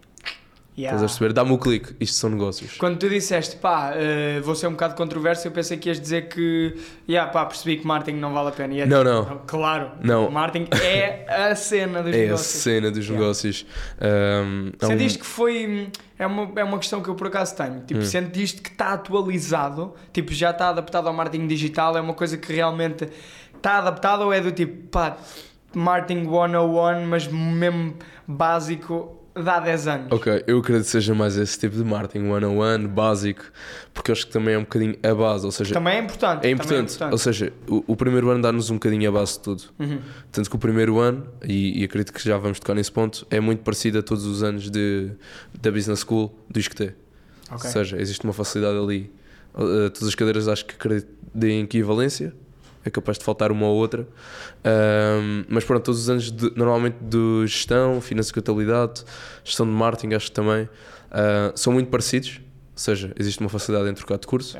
Yeah. Estás a perceber? Dá-me o clique, isto são negócios. Quando tu disseste, pá, eh, vou ser um bocado controverso, eu pensei que ias dizer que, yeah, pá, percebi que marketing não vale a pena. É Não, não. Claro, Não. marketing é a cena dos É a negócios. cena dos Yeah. negócios. Um, há um- Sentiste que foi. É uma, é uma questão que eu por acaso tenho. Tipo, Hum. sentiste que está atualizado, tipo, já está adaptado ao marketing digital, é uma coisa que realmente está adaptado ou é do tipo, pá, marketing 101, mas mesmo básico, dá 10 anos. Ok, eu acredito que seja mais esse tipo de marketing one-on-one, básico, porque acho que também é um bocadinho a base, ou seja, Também é importante. é também importante. Ou seja, o, o primeiro ano dá-nos um bocadinho a base de tudo. Uhum. Tanto que o primeiro ano, e, e acredito que já vamos tocar nesse ponto, é muito parecido a todos os anos de, da Business School do ISCTE. Ok. Ou seja, existe uma facilidade ali. Uh, todas as cadeiras acho que acredito deem equivalência. É capaz de faltar uma ou outra. Um, mas pronto, todos os anos de- normalmente de gestão, finanças e contabilidade, gestão de marketing, acho que também uh, são muito parecidos. Ou seja, existe uma facilidade em trocar de curso.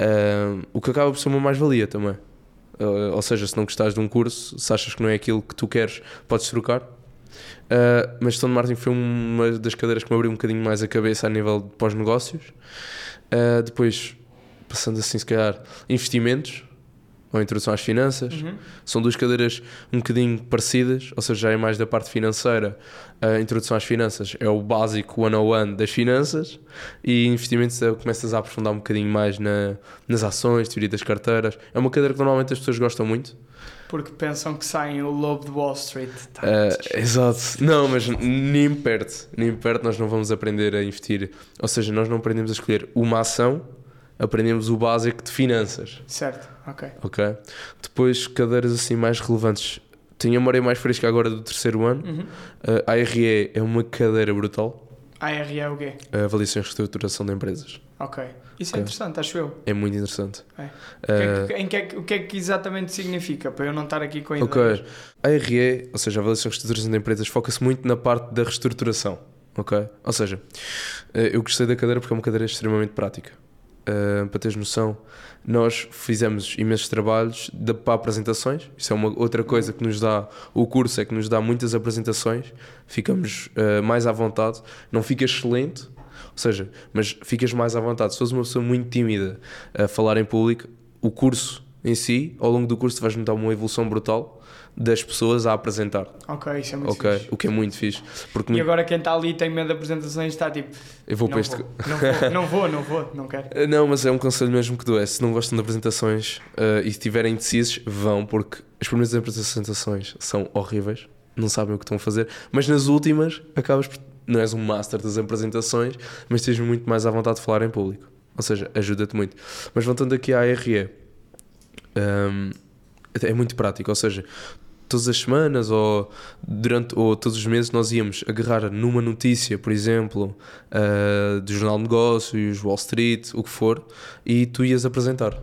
Um, o que acaba por ser uma mais-valia também. Uh, ou seja, se não gostares de um curso, se achas que não é aquilo que tu queres, podes trocar. Uh, mas gestão de marketing foi uma das cadeiras que me abriu um bocadinho mais a cabeça a nível de pós-negócios. Uh, depois, passando assim, se calhar, investimentos ou introdução às finanças. Uhum. São duas cadeiras um bocadinho parecidas, ou seja, já é mais da parte financeira. A introdução às finanças é o básico one-on-one das finanças e investimentos é, começas a aprofundar um bocadinho mais na, nas ações, teoria das carteiras. É uma cadeira que normalmente as pessoas gostam muito. Porque pensam que saem o lobo de Wall Street. Tá. Uh, exato. Não, mas nem perto. Nem perto nós não vamos aprender a investir. Ou seja, nós não aprendemos a escolher uma ação, aprendemos o básico de finanças. Certo, ok. Ok? Depois, cadeiras assim mais relevantes. Tenho a maré mais fresca agora do terceiro ano. Uhum. A ARE é uma cadeira brutal. AR é o quê? A avaliação e reestruturação de empresas. Ok. Isso é Ok. interessante, acho eu. É muito interessante. É. Uh, O que é que- é que- o que é que exatamente significa? Para eu não estar aqui com Ok. ideias. A RE, ou seja, a avaliação e reestruturação de empresas, foca-se muito na parte da reestruturação. Ok? Ou seja, eh, eu gostei da cadeira porque é uma cadeira extremamente prática. Eh, para teres noção, nós fizemos imensos trabalhos de, para apresentações. Isso é uma outra coisa que nos dá o curso, é que nos dá muitas apresentações. Ficamos eh, mais à vontade. Não fica excelente, ou seja, mas ficas mais à vontade. Se fores uma pessoa muito tímida a falar em público, o curso em si, ao longo do curso, vais notar uma evolução brutal das pessoas a apresentar. Ok, isso é muito ok? fixe. O que é muito fixe. Porque E muito- agora quem está ali e tem medo de apresentações está tipo. eu vou para este. vou, não vou, não vou, não vou, não quero. Eh, Não, mas é um conselho mesmo que dou. É, se não gostam de apresentações eh, e estiverem indecisos, vão, porque as primeiras apresentações são horríveis, não sabem o que estão a fazer, mas nas últimas acabas por. Não és um master das apresentações, mas tens muito mais à vontade de falar em público. Ou seja, ajuda-te muito. Mas voltando aqui à RE, hum, é muito prático, ou seja, todas as semanas ou durante ou todos os meses nós íamos agarrar numa notícia, por exemplo, ah, do Jornal de Negócios, Wall Street, o que for, e tu ias apresentar.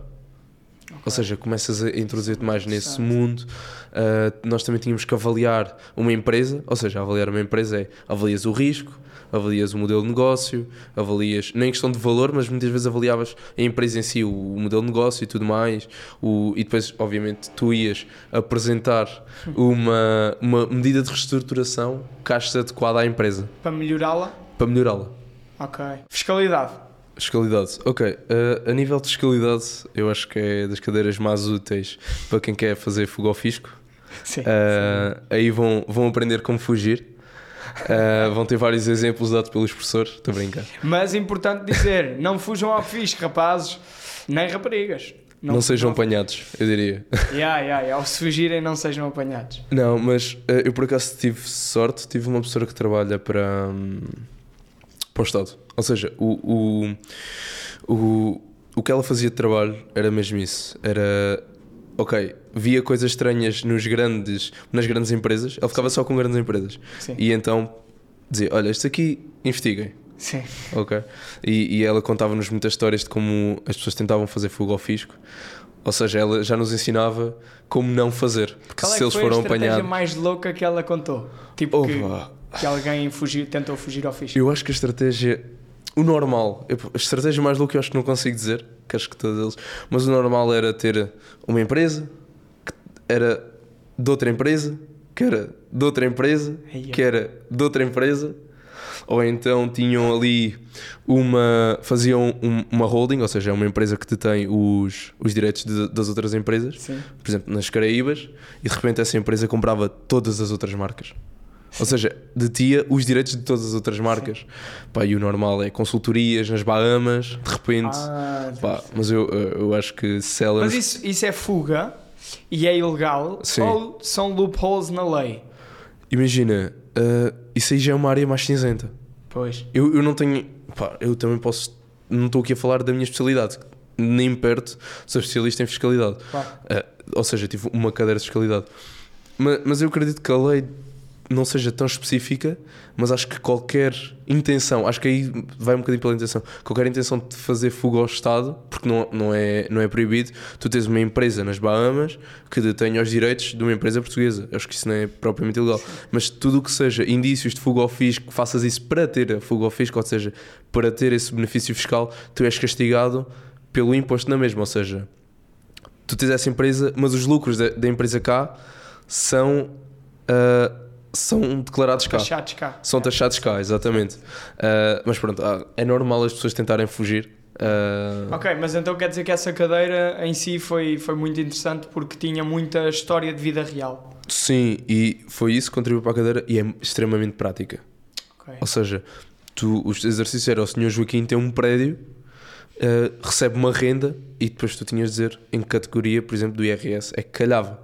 Ou seja, começas a introduzir-te mais nesse mundo. Ah, nós também tínhamos que avaliar uma empresa, ou seja, avaliar uma empresa é avalias o risco, avalias o modelo de negócio, avalias, nem questão de valor, mas muitas vezes avaliavas a empresa em si, o, o modelo de negócio e tudo mais, o, e depois, obviamente, tu ias apresentar uma, uma medida de reestruturação que achas adequada à empresa, Para melhorá-la? para melhorá-la. Ok. Fiscalidade. Fiscalidade. Ok, uh, a nível de fiscalidade, eu acho que é das cadeiras mais úteis para quem quer fazer fuga ao fisco. Sim. Uh, aí vão, vão aprender como fugir. Uh, vão ter vários exemplos dados pelos professores. Estou a brincar. Mas importante dizer, não fujam ao fisco, rapazes, nem raparigas. Não, sejam apanhados, eu diria. Yeah, yeah, yeah. Ao se fugirem, não sejam apanhados. Não, mas uh, eu por acaso tive sorte, tive uma professora que trabalha para, hum, para o Estado. Ou seja, o, o, o, o que ela fazia de trabalho era mesmo isso. Era, ok, via coisas estranhas nos grandes, nas grandes empresas, ela ficava só com grandes empresas. Sim. E então dizia, olha, isto aqui investiguem. Sim. Ok. E, e ela contava-nos muitas histórias de como as pessoas tentavam fazer fuga ao fisco. Ou seja, ela já nos ensinava como não fazer. Porque Qual é se eles foram a estratégia apanhados. mais louca que ela contou? Tipo que, que alguém fugiu, tentou fugir ao fisco. Eu acho que a estratégia. O normal, eu- a estratégia mais louca eu acho que não consigo dizer, que acho que todos eles, mas o normal era ter uma empresa era de outra empresa, que era de outra empresa, que era de outra empresa, ou então tinham ali uma. faziam um- uma holding, ou seja, é uma empresa que detém os, os direitos de- das outras empresas, Sim. por exemplo, nas Caraíbas, e de repente essa empresa comprava todas as outras marcas. Ou seja, detia os direitos de todas as outras marcas. Pá, e o normal é consultorias nas Bahamas, de repente. Ah, Pá, mas eu, eu acho que se ela. Mas isso, isso é fuga e é ilegal Sim. ou são loopholes na lei? Imagina, ah, isso aí já é uma área mais cinzenta. Pois. Eu, eu não tenho. Pá, eu também posso. Não estou aqui a falar da minha especialidade. Nem perto sou especialista em fiscalidade. Claro. Ah, ou seja, tive uma cadeira de fiscalidade. Mas, mas eu acredito que a lei não seja tão específica, mas acho que qualquer intenção, acho que aí vai um bocadinho pela intenção, qualquer intenção de fazer fuga ao Estado, porque não, não, é, não é proibido, tu tens uma empresa nas Bahamas que detém os direitos de uma empresa portuguesa. Acho que isso não é propriamente ilegal. Mas tudo o que seja indícios de fuga ao fisco, faças isso para ter a fuga ao fisco, ou seja, para ter esse benefício fiscal, tu és castigado pelo imposto na mesma, ou seja, tu tens essa empresa, mas os lucros da, da empresa cá são, ah, são declarados cá. Taxados cá. São taxados cá, exatamente. Ah, mas pronto, ah, é normal as pessoas tentarem fugir. Ah, Ok, mas então quer dizer que essa cadeira em si foi, foi muito interessante porque tinha muita história de vida real. Sim, e foi isso que contribuiu para a cadeira e é extremamente prática. Ok. Ou seja, tu, os exercícios era o senhor Joaquim tem um prédio, ah, recebe uma renda e depois tu tinhas de dizer em que categoria, por exemplo, do IRS é que calhava.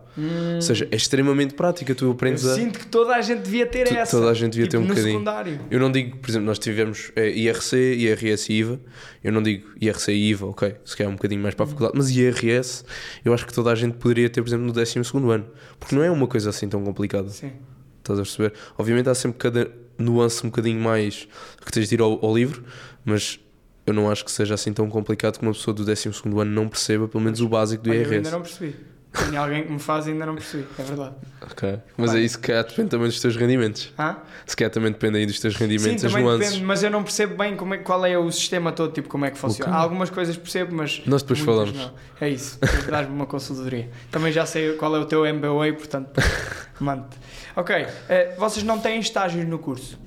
Ou seja, é extremamente prática, tu Eu aprendes a. sinto que toda a gente devia ter Tu- essa. toda a gente devia tipo, ter um no bocadinho. secundário. Eu não digo, por exemplo, nós tivemos eh, IRC, IRS e IVA. Eu não digo IRC e IVA, ok, se calhar um bocadinho mais para a faculdade, mas IRS eu acho que toda a gente poderia ter, por exemplo, no 12 ano, porque não é uma coisa assim tão complicada. Sim. Estás a perceber? Obviamente há sempre cada nuance um bocadinho mais que tens de ir ao, ao livro, mas eu não acho que seja assim tão complicado que uma pessoa do 12 ano não perceba pelo menos o básico do Olha, eu IRS. ainda não percebi. Tenho alguém que me faz e ainda não percebi. É verdade. Ok. Mas Vai. é isso que calhar depende também dos teus rendimentos. Hã? Se calhar também depende aí dos teus Sim, rendimentos, as também nuances. depende, mas eu não percebo bem como é, qual é o sistema todo, tipo, como é que funciona. Ok. Há algumas coisas percebo, mas. Nós depois muitas falamos. Não. É isso, dás-me uma consultoria. Também já sei qual é o teu MBA, portanto, mande Ok, eh, vocês não têm estágios no curso?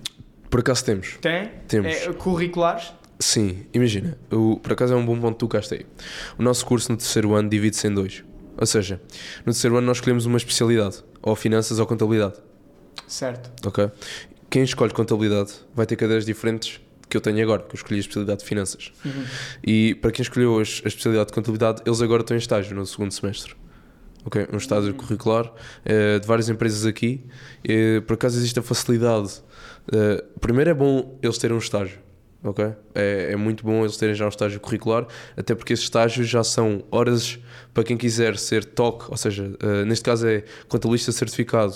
Por acaso temos. Têm? Temos. Eh, curriculares? Sim, imagina, o, por acaso é um bom ponto que tu tocaste aí. O nosso curso no terceiro ano divide-se em dois. Ou seja, no terceiro ano nós escolhemos uma especialidade, ou finanças ou contabilidade, Certo. ok? Quem escolhe contabilidade vai ter cadeiras diferentes que eu tenho agora, porque eu escolhi a especialidade de finanças. Uhum. E para quem escolheu a especialidade de contabilidade, eles agora estão em estágio no segundo semestre. Ok, um estágio curricular eh, de várias empresas aqui. Eh, por acaso existe a facilidade. eh, primeiro é bom eles terem um estágio. Ok? É, é muito bom eles terem já um estágio curricular, até porque esses estágios já são horas para quem quiser ser TOC, ou seja, eh, neste caso é contabilista certificado.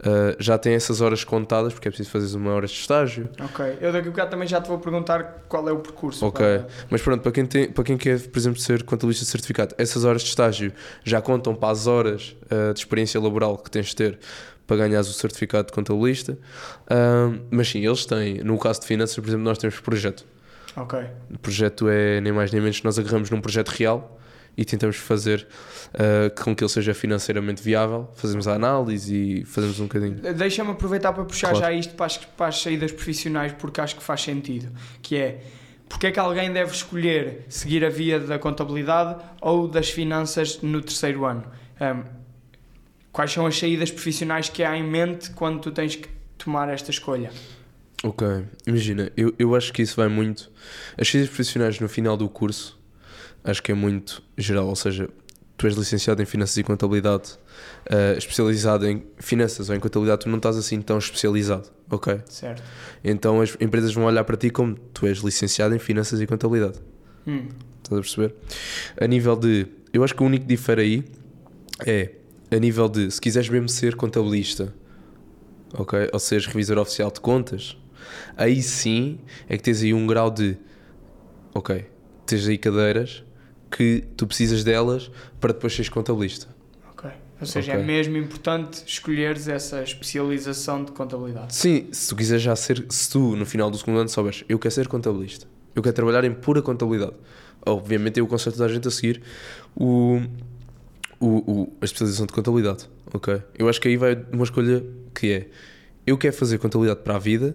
eh, já tem essas horas contadas, porque é preciso fazer uma hora de estágio. Ok. Eu daqui a bocado também já te vou perguntar qual é o percurso. Ok, para- mas pronto, para quem, tem, para quem quer, por exemplo, ser contabilista certificado, essas horas de estágio já contam para as horas ah, de experiência laboral que tens de ter para ganhares o certificado de contabilista. Mas sim, eles têm. No caso de finanças, por exemplo, nós temos projeto. Ok. O projeto é nem mais nem menos que nós agarramos num projeto real e tentamos fazer ah, com que ele seja financeiramente viável. Fazemos a análise e fazemos um bocadinho. Deixa-me aproveitar para puxar Claro. já isto para as, para as saídas profissionais porque acho que faz sentido. Que é, porque é que alguém deve escolher seguir a via da contabilidade ou das finanças no terceiro ano? Ahm, quais são as saídas profissionais que há em mente quando tu tens que tomar esta escolha? Ok, imagina, eu, eu acho que isso vai muito. As ciências profissionais no final do curso, acho que é muito geral, ou seja, tu és licenciado em Finanças e Contabilidade, eh, especializado em Finanças ou em Contabilidade, tu não estás assim tão especializado, ok? Certo. Então as empresas vão olhar para ti como tu és licenciado em Finanças e Contabilidade, Hum, estás a perceber? A nível de. Eu acho que o único que difere aí é a nível de se quiseres mesmo ser contabilista, ok? Ou seres revisor oficial de contas, aí sim é que tens aí um grau de ok, tens aí cadeiras que tu precisas delas para depois seres contabilista. ok. Ou seja, é Ok. mesmo importante escolheres essa especialização de contabilidade. Sim, se tu quiseres já ser, se tu no final do segundo ano souberes, eu quero ser contabilista, eu quero trabalhar em pura contabilidade. Obviamente eu aconselho toda a gente a seguir o, o, o- a especialização de contabilidade, ok? Eu acho que aí vai uma escolha que é, eu quero fazer contabilidade para a vida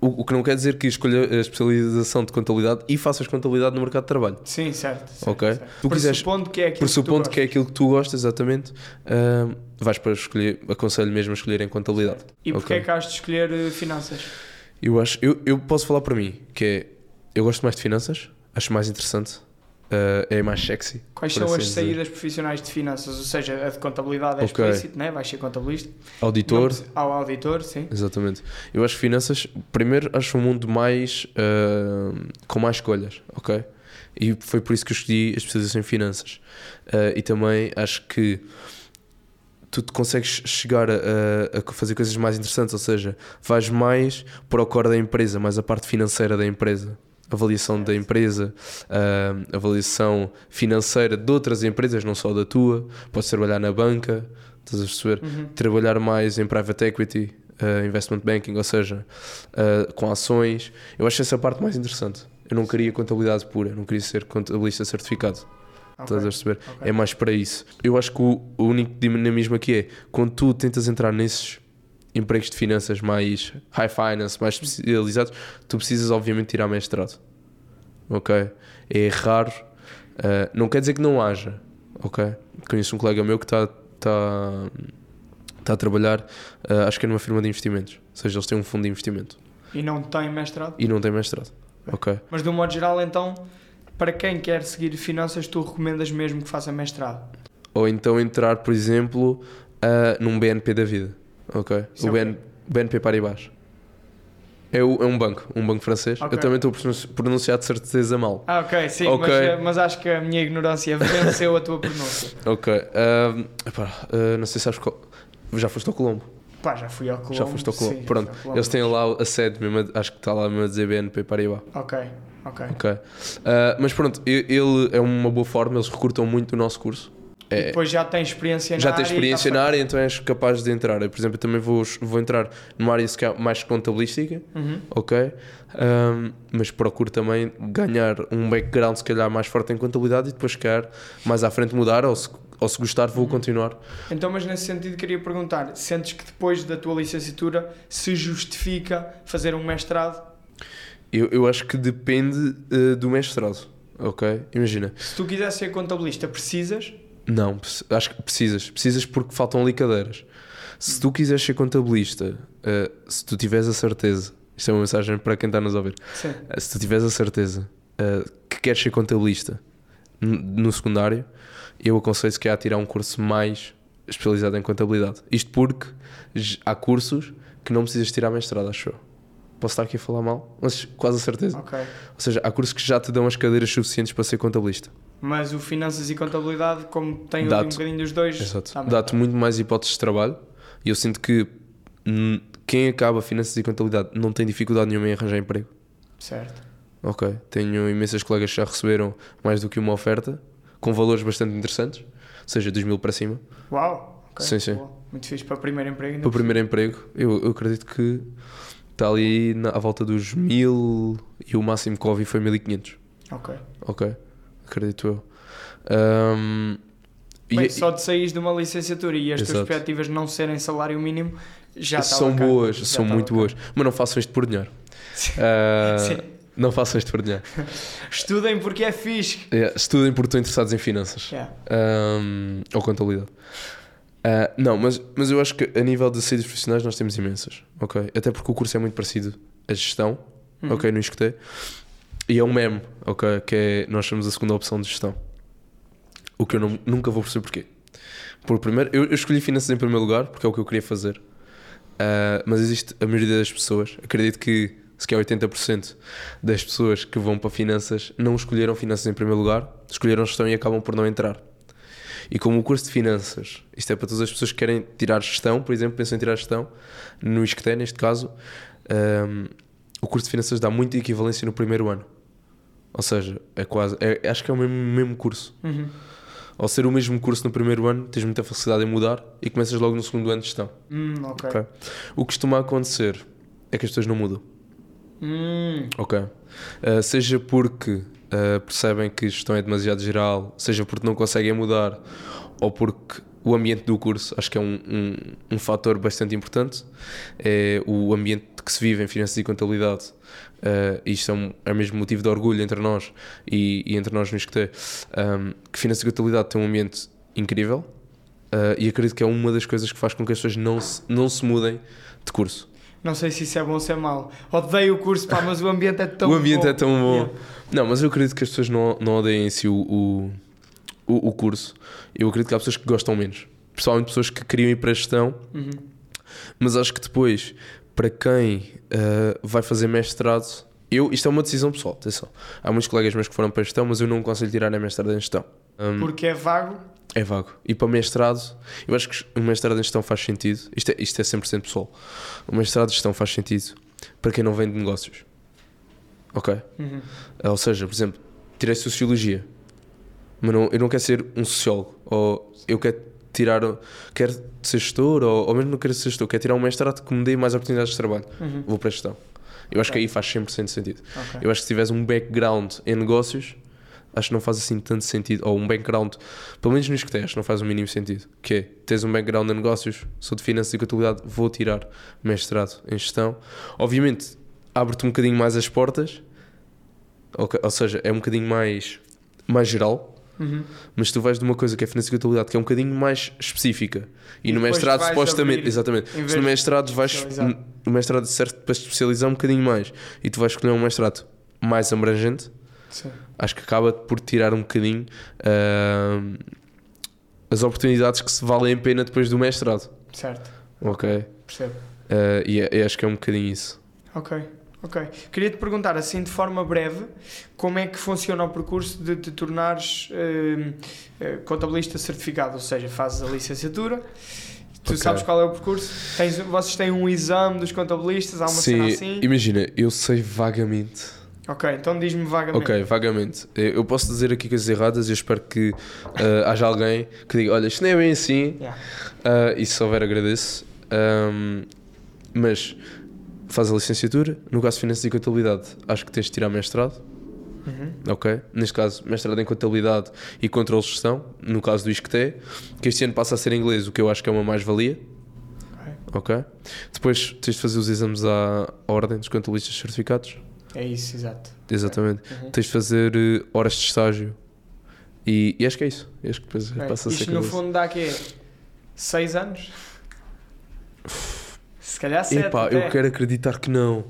O, o que não quer dizer que escolha a especialização de contabilidade e faças contabilidade no mercado de trabalho. Sim, certo. certo Ok. certo. Tu quiseres- Pressupondo que é aquilo Pressupondo que, que é aquilo que tu gostas, exatamente, ah, vais para escolher, aconselho mesmo a escolher em contabilidade. E porquê Ok. é que has de escolher eh, finanças? Eu acho, eu, eu posso falar para mim, que é, eu gosto mais de finanças, acho mais interessante, ah, é mais sexy. Quais são assim as dizer. saídas profissionais de finanças? Ou seja, a de contabilidade é Ok. explícito, né? vais ser contabilista. Auditor, Não, ao auditor, sim. exatamente. Eu acho que finanças, primeiro, acho um mundo mais, ah, com mais escolhas, ok? E foi por isso que eu escolhi a especialização em finanças. Ah, e também acho que tu te consegues chegar a, a- a fazer coisas mais interessantes, ou seja, vais mais para o core da empresa, mais a parte financeira da empresa. Avaliação da empresa, ah, avaliação financeira de outras empresas, não só da tua. Podes trabalhar na banca, estás a perceber? Uhum. Trabalhar mais em private equity, ah, investment banking, ou seja, ah, com ações. Eu acho essa parte mais interessante. Eu não queria contabilidade pura, não queria ser contabilista certificado. Estás a perceber? ok. É mais para isso. Eu acho que o, o único dinamismo aqui é quando tu tentas entrar nesses empregos de finanças mais high finance, mais especializados, tu precisas obviamente tirar mestrado. Ok? É raro. uh, não quer dizer que não haja. Ok? Conheço um colega meu que está tá, tá a trabalhar, uh, acho que é numa firma de investimentos. Ou seja, eles têm um fundo de investimento E não tem mestrado? e não tem mestrado. Ok? Mas de um modo geral, então, para quem quer seguir finanças, tu recomendas mesmo que faça mestrado? Ou então entrar, por exemplo, uh, num BNP da vida. Ok? Isso é o quê? BN, BNP Paribas. É, o- é um banco, um banco francês. Ok. Eu também estou a pronunci- pronunciar de certeza mal. Ah, ok, sim, Ok. Mas, eh, mas acho que a minha ignorância venceu a tua pronúncia. Ok. um, epá, uh, não sei se sabes qual. Já foste ao Colombo? Pá, já fui ao Colombo. Já foste ao Colombo. sim, Pronto. Colombo. Eles têm lá a sede mesmo, acho que está lá mesmo a dizer BNP Paribas. Ok, ok. Ok. Uh, mas pronto, ele é uma boa forma, eles recrutam muito o nosso curso. É, depois já tem experiência já na tens área experiência tá na área, então és capaz de entrar. Eu, por exemplo, eu também vou, vou entrar numa área mais contabilística. Uhum. ok? Um, mas procuro também ganhar um background, se calhar, mais forte em contabilidade e depois, se calhar, mais à frente mudar, ou se, ou se gostar, Uhum. vou continuar. Então, mas nesse sentido, queria perguntar: sentes que depois da tua licenciatura se justifica fazer um mestrado? Eu, eu acho que depende eh, do mestrado, ok? Imagina, Se tu quisesse ser contabilista, precisas? Não, acho que precisas, precisas porque faltam ali cadeiras. Se tu quiseres ser contabilista, eh, se tu tiveres a certeza, isto é uma mensagem para quem está a nos ouvir. Eh, se tu tiveres a certeza eh, que queres ser contabilista no secundário, eu aconselho se calhar a tirar um curso mais especializado em contabilidade. Isto porque há cursos que não precisas tirar mestrado, acho eu. Posso estar aqui a falar mal, mas quase a certeza. Ok. Ou seja, há cursos que já te dão as cadeiras suficientes para ser contabilista. Mas o finanças e contabilidade, como tem ali um bocadinho dos dois. Dá-te muito mais hipóteses de trabalho e eu sinto que quem acaba finanças e contabilidade não tem dificuldade nenhuma em arranjar emprego. Certo. Ok. Tenho imensas colegas que já receberam mais do que uma oferta com valores bastante interessantes, ou seja, dos mil para cima. Uau! ok, Sim, sim. boa. Muito fixe para o primeiro emprego. Para o primeiro emprego, eu, eu acredito que está ali na- à volta dos mil e o máximo que ouvi foi 1500. cima. Ok. Ok. Acredito eu. E- Bem, só de saís de uma licenciatura e as tuas Exato. perspectivas não serem salário mínimo, já está são bacana. boas, Já são está muito bacana. boas. Mas não façam isto por dinheiro. Ah, Sim. não façam isto por dinheiro. Estudem porque é fixe. É, estudem porque estão interessados em finanças Yeah. Ahm, ou contabilidade. Ah, não, mas, mas eu acho que a nível de saídas profissionais nós temos imensas, ok? Até porque o curso é muito parecido a gestão, Uhum. ok? No escutei. E é um meme, ok? Que é nós somos a segunda opção de gestão. O que eu não- nunca vou perceber porquê. Por primeiro, eu, eu escolhi finanças em primeiro lugar porque é o que eu queria fazer. Ah, mas existe a maioria das pessoas, acredito que se calhar 80% das pessoas que vão para finanças não escolheram finanças em primeiro lugar, escolheram gestão e acabam por não entrar. E como o curso de finanças, isto é para todas as pessoas que querem tirar gestão, por exemplo, pensam em tirar gestão, no ISCTE, neste caso, ahm, o curso de finanças dá muita equivalência no primeiro ano. Ou seja, é quase, é- acho que é o mesmo, mesmo curso. Uhum. Ao ser o mesmo curso no primeiro ano, tens muita facilidade em mudar e começas logo no segundo ano de gestão. Hum, ok. Ok. O que costuma acontecer é que as pessoas não mudam. Hum, Ok. Uh, seja porque uh, percebem que gestão é demasiado geral, seja porque não conseguem mudar, ou porque o ambiente do curso acho que é um, um, um fator bastante importante. É o ambiente que se vive em finanças e contabilidade. Uh, isto é, um, é mesmo motivo de orgulho entre nós e, e entre nós no ISCTE, um, que finanças e contabilidade tem um ambiente incrível uh, e acredito que é uma das coisas que faz com que as pessoas não se, não se mudem de curso. Não sei se isso é bom ou se é mau. Odeio o curso, pá, mas o ambiente é tão bom. o ambiente bom. é tão bom. Yeah. Não, mas eu acredito que as pessoas não, não odeiem em si o, o, o, o curso. Eu acredito que há pessoas que gostam menos. Principalmente pessoas que queriam ir para a gestão, Uhum. mas acho que depois, para quem uh, vai fazer mestrado, eu, isto é uma decisão pessoal, atenção. Há muitos colegas meus que foram para a gestão, mas eu não aconselho tirar a mestrado em gestão. Um, Porque é vago. é vago. E para mestrado, eu acho que o mestrado em gestão faz sentido. Isto é, isto é 100% pessoal. O mestrado em gestão faz sentido para quem não vem de negócios. Ok? Uhum. Ou seja, por exemplo, tirei Sociologia, mas não, eu não quero ser um sociólogo. Ou eu quero tirar. Quero ser gestor, ou, ou mesmo não quero ser gestor, quero tirar um mestrado que me dê mais oportunidades de trabalho. Uhum. Vou para a gestão. Eu acho Ok. que aí faz 100% sentido. Ok. Eu acho que se tiveres um background em negócios, acho que não faz assim tanto sentido. Ou um background, pelo menos nos que tens, não faz o mínimo sentido. Que é, tens um background em negócios, sou de finanças e contabilidade, vou tirar mestrado em gestão. Obviamente, abre-te um bocadinho mais as portas, ok? ou seja, é um bocadinho mais, mais geral. Uhum. Mas tu vais de uma coisa que é finanças e contabilidade, que é um bocadinho mais específica. E, E no mestrado, supostamente, abrir, exatamente. Se no mestrado vais. O mestrado serve para especializar um bocadinho mais e tu vais escolher um mestrado mais abrangente, Sim. acho que acaba por tirar um bocadinho ahm, as oportunidades que se valem a pena depois do mestrado. Certo. Ok? Percebo. Ah, e é- eu acho que é um bocadinho isso. Ok, ok. Queria te perguntar, assim de forma breve, como é que funciona o percurso de te tornares eh, eh, contabilista certificado? Ou seja, fazes a licenciatura, tu Ok. sabes qual é o percurso? Tens, vocês têm um exame dos contabilistas, há uma cena assim? imagina, eu sei vagamente. Ok, então diz-me vagamente. Ok, vagamente. Eu eu posso dizer aqui coisas erradas e eu espero que ah, haja alguém que diga: olha, isto não é bem assim. Yeah. Ah, e se houver, agradeço. Ahm, mas faz a licenciatura. No caso de Finanças e Contabilidade, acho que tens de tirar mestrado. Uhum. Ok? Neste caso, mestrado em Contabilidade e Controle de Gestão. No caso do ISCTE, que este ano passa a ser em inglês, o que eu acho que é uma mais-valia. Ok. Ok? Depois tens de fazer os exames à Ordem dos Contabilistas Certificados. É isso, exato. Exatamente. Uhum. Tens de fazer eh, horas de estágio. E, e acho que é isso. Acho que depois Ok. passa a ser Isto no fundo dá quê? 6 anos? Se calhar 7 Epá, eu quero acreditar que não.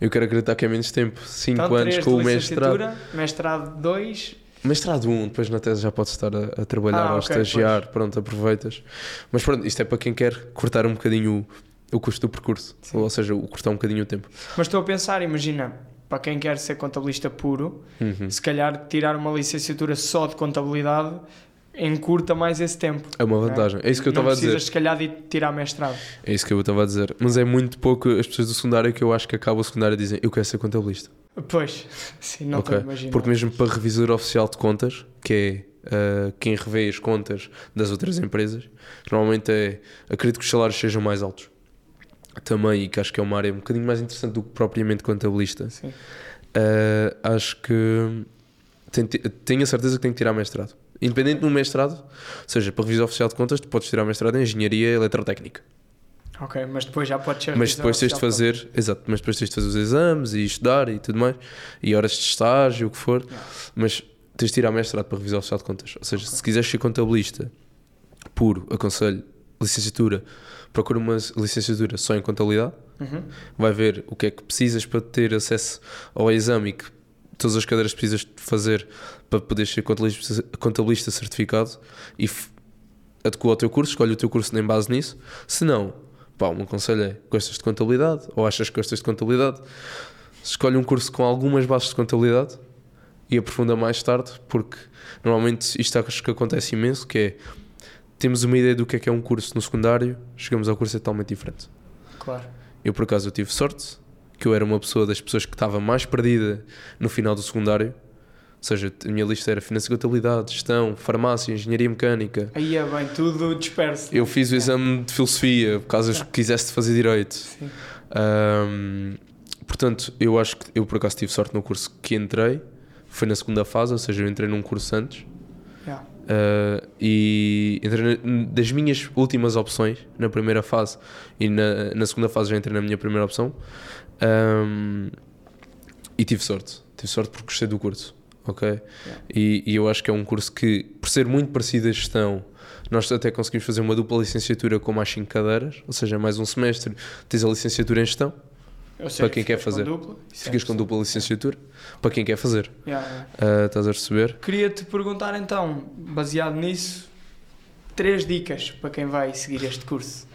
Eu quero acreditar que é menos tempo. 5 então, anos com o mestrado. mestrado 2, Mestrado 1, um, depois na tese já podes estar a, a trabalhar Ah, ou a ok, estagiar. Pronto, aproveitas. Mas pronto, isto é para quem quer cortar um bocadinho o, o custo do percurso. Sim. Ou seja, o cortar um bocadinho o tempo. Mas estou a pensar, imagina, para quem quer ser contabilista puro, Uhum. se calhar tirar uma licenciatura só de contabilidade encurta mais esse tempo. É uma não é? vantagem. É isso que eu estava a dizer. precisas, se calhar, de tirar mestrado. É isso que eu estava a dizer. Mas é muito pouco as pessoas do secundário que eu acho que acabam o secundário e dizem eu quero ser contabilista. Pois, sim, não Ok. estou a imaginar. Porque mesmo para revisor oficial de contas, que é ah, quem revê as contas das outras empresas, normalmente é. Acredito que os salários sejam mais altos. Também, e que acho que é uma área um bocadinho mais interessante do que propriamente contabilista. Sim. Ah, acho que tem- tenho a certeza que tenho que tirar mestrado. Independente do mestrado, ou seja, para revisor oficial de contas, tu podes tirar mestrado em engenharia eletrotécnica. Ok, mas depois já pode ser Mas depois tens de fazer, exato, mas depois tens de fazer os exames e estudar e tudo mais, e horas de estágio, o que for, Yeah. mas tens de tirar mestrado para revisar oficial de contas. Ou seja, se quiseres ser contabilista puro, aconselho, licenciatura, procura uma licenciatura só em contabilidade, Uhum. vai ver o que é que precisas para ter acesso ao exame e que todas as cadeiras precisas de fazer para poder ser contabilista, contabilista certificado e adequa ao teu curso, escolhe o teu curso em base nisso. Se não, pá, um conselho é, gostas de contabilidade ou achas que gostas de contabilidade, escolhe um curso com algumas bases de contabilidade e aprofunda mais tarde, porque normalmente isto acho que acontece imenso, que é, temos uma ideia do que é que é um curso no secundário, chegamos ao curso é totalmente diferente. Claro. Eu, por acaso, eu tive sorte que eu era uma pessoa das pessoas que estava mais perdida no final do secundário. Ou seja, a minha lista era finanças e contabilidade, gestão, farmácia, engenharia mecânica. Aí é bem, tudo disperso. Eu fiz o exame de filosofia, caso eu quisesse fazer direito. Sim. Ahm, portanto, eu acho que eu, por acaso, tive sorte no curso que entrei. Foi na segunda fase, ou seja, eu entrei num curso antes. Yeah. Uh, e e entrei na- das minhas últimas opções na primeira fase e na, na segunda fase já entrei na minha primeira opção. Ahm, e tive sorte. Tive sorte porque gostei do curso. Ok? E, e eu acho que é um curso que, por ser muito parecido a gestão, nós até conseguimos fazer uma dupla licenciatura com mais 5 cadeiras, ou seja, mais um semestre tens a licenciatura em gestão, Ou Para quem quer ficas com fazer. dupla, é ficas com dupla licenciatura, para quem quer fazer. Yeah, yeah. Ah, estás a receber? Queria-te perguntar então, baseado nisso, três dicas para quem vai seguir este curso.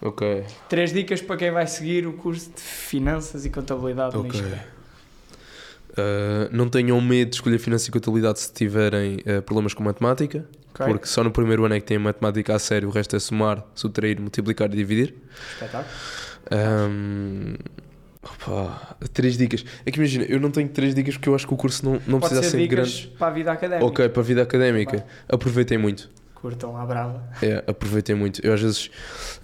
Ok. Três dicas para quem vai seguir o curso de Finanças e Contabilidade no Ok. ISCTE. Uh, não tenham medo de escolher finanças e contabilidade se tiverem uh, problemas com matemática, Ok? porque só no primeiro ano é que têm matemática a sério, o resto é somar, subtrair, multiplicar e dividir. Espetáculo. Um, opa, três dicas. É que imagina, eu não tenho três dicas porque eu acho que o curso não, não Pode precisa ser ser dicas grande. para a vida académica. Ok, para a vida académica. Aproveitem muito. Curtam à brava. É, aproveitem muito. Eu às vezes,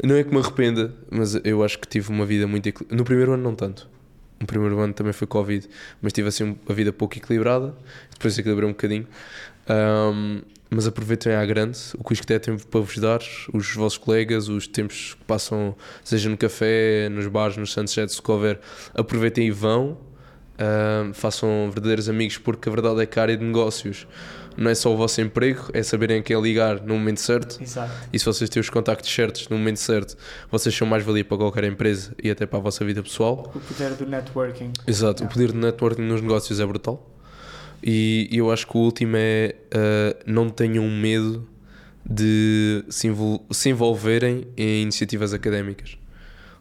não é que me arrependa, mas eu acho que tive uma vida muito. No primeiro ano, não tanto. No primeiro ano também foi Covid, mas tive assim a vida pouco equilibrada. Depois equilibrei um bocadinho. Ahm, mas aproveitem à grande o que o Isqueté tem para vos dar, os vossos colegas, os tempos que passam, seja no café, nos bares, nos sunsets, se houver. Aproveitem e vão. Ahm, façam verdadeiros amigos, porque a verdade é que a área de negócios não é só o vosso emprego, é saberem a quem ligar no momento certo. Exato. E se vocês têm os contactos certos no momento certo, vocês são mais valia para qualquer empresa e até para a vossa vida pessoal. O poder do networking. Exato, o poder de networking nos negócios é brutal. E e eu acho que o último é uh, não tenham medo de se, envol- se envolverem em iniciativas académicas.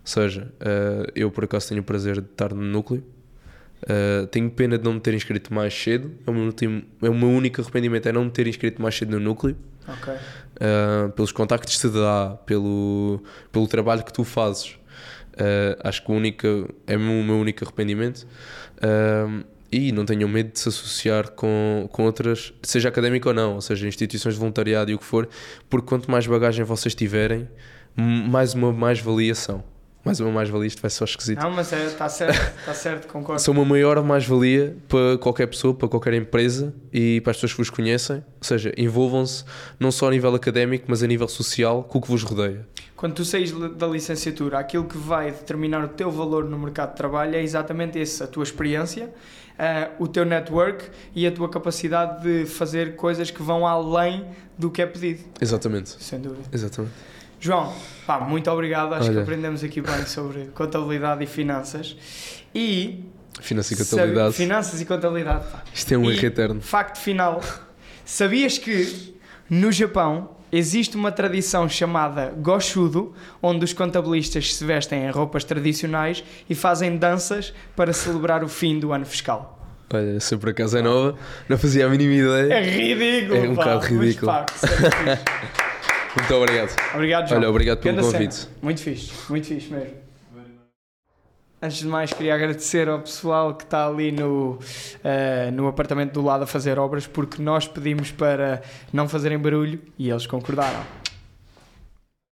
Ou seja, uh, eu por acaso tenho o prazer de estar no núcleo. Uh, tenho pena de não me ter inscrito mais cedo. É o meu, último, é o meu único arrependimento é não me ter inscrito mais cedo no núcleo. Ok. Uh, pelos contactos que te dá, pelo, pelo trabalho que tu fazes. Uh, acho que o único, é o meu, único arrependimento. E não tenham medo de se associar com, com outras, seja académico ou não, ou seja, instituições de voluntariado e o que for, porque quanto mais bagagem vocês tiverem, mais uma mais-valia são. Mais uma mais-valia, isto vai ser só esquisito. Não, mas está certo, está certo, concordo. São uma maior mais-valia para qualquer pessoa, para qualquer empresa e para as pessoas que vos conhecem. Ou seja, envolvam-se não só a nível académico, mas a nível social com o que vos rodeia. Quando tu saís da licenciatura, aquilo que vai determinar o teu valor no mercado de trabalho é exatamente esse, a tua experiência, eh, o teu network e a tua capacidade de fazer coisas que vão além do que é pedido, Exatamente. sem dúvida. Exatamente. João, pá, muito obrigado. Acho que Olha. aprendemos aqui bem sobre contabilidade e finanças. E. Finanças e contabilidade. Finanças e contabilidade. pá. Isto é um erro eterno. Facto final: sabias que no Japão existe uma tradição chamada Goshudo, onde os contabilistas se vestem em roupas tradicionais e fazem danças para celebrar o fim do ano fiscal? Olha, se por acaso é nova, não fazia a mínima ideia. É ridículo, É um pá, bocado mas, ridículo. pá, sério, fixe. Muito obrigado. Obrigado, João. Olha, obrigado pelo Grande convite. cena. Muito fixe, muito fixe mesmo. Antes de mais, queria agradecer ao pessoal que está ali no, eh, no apartamento do lado a fazer obras, porque nós pedimos para não fazerem barulho e eles concordaram.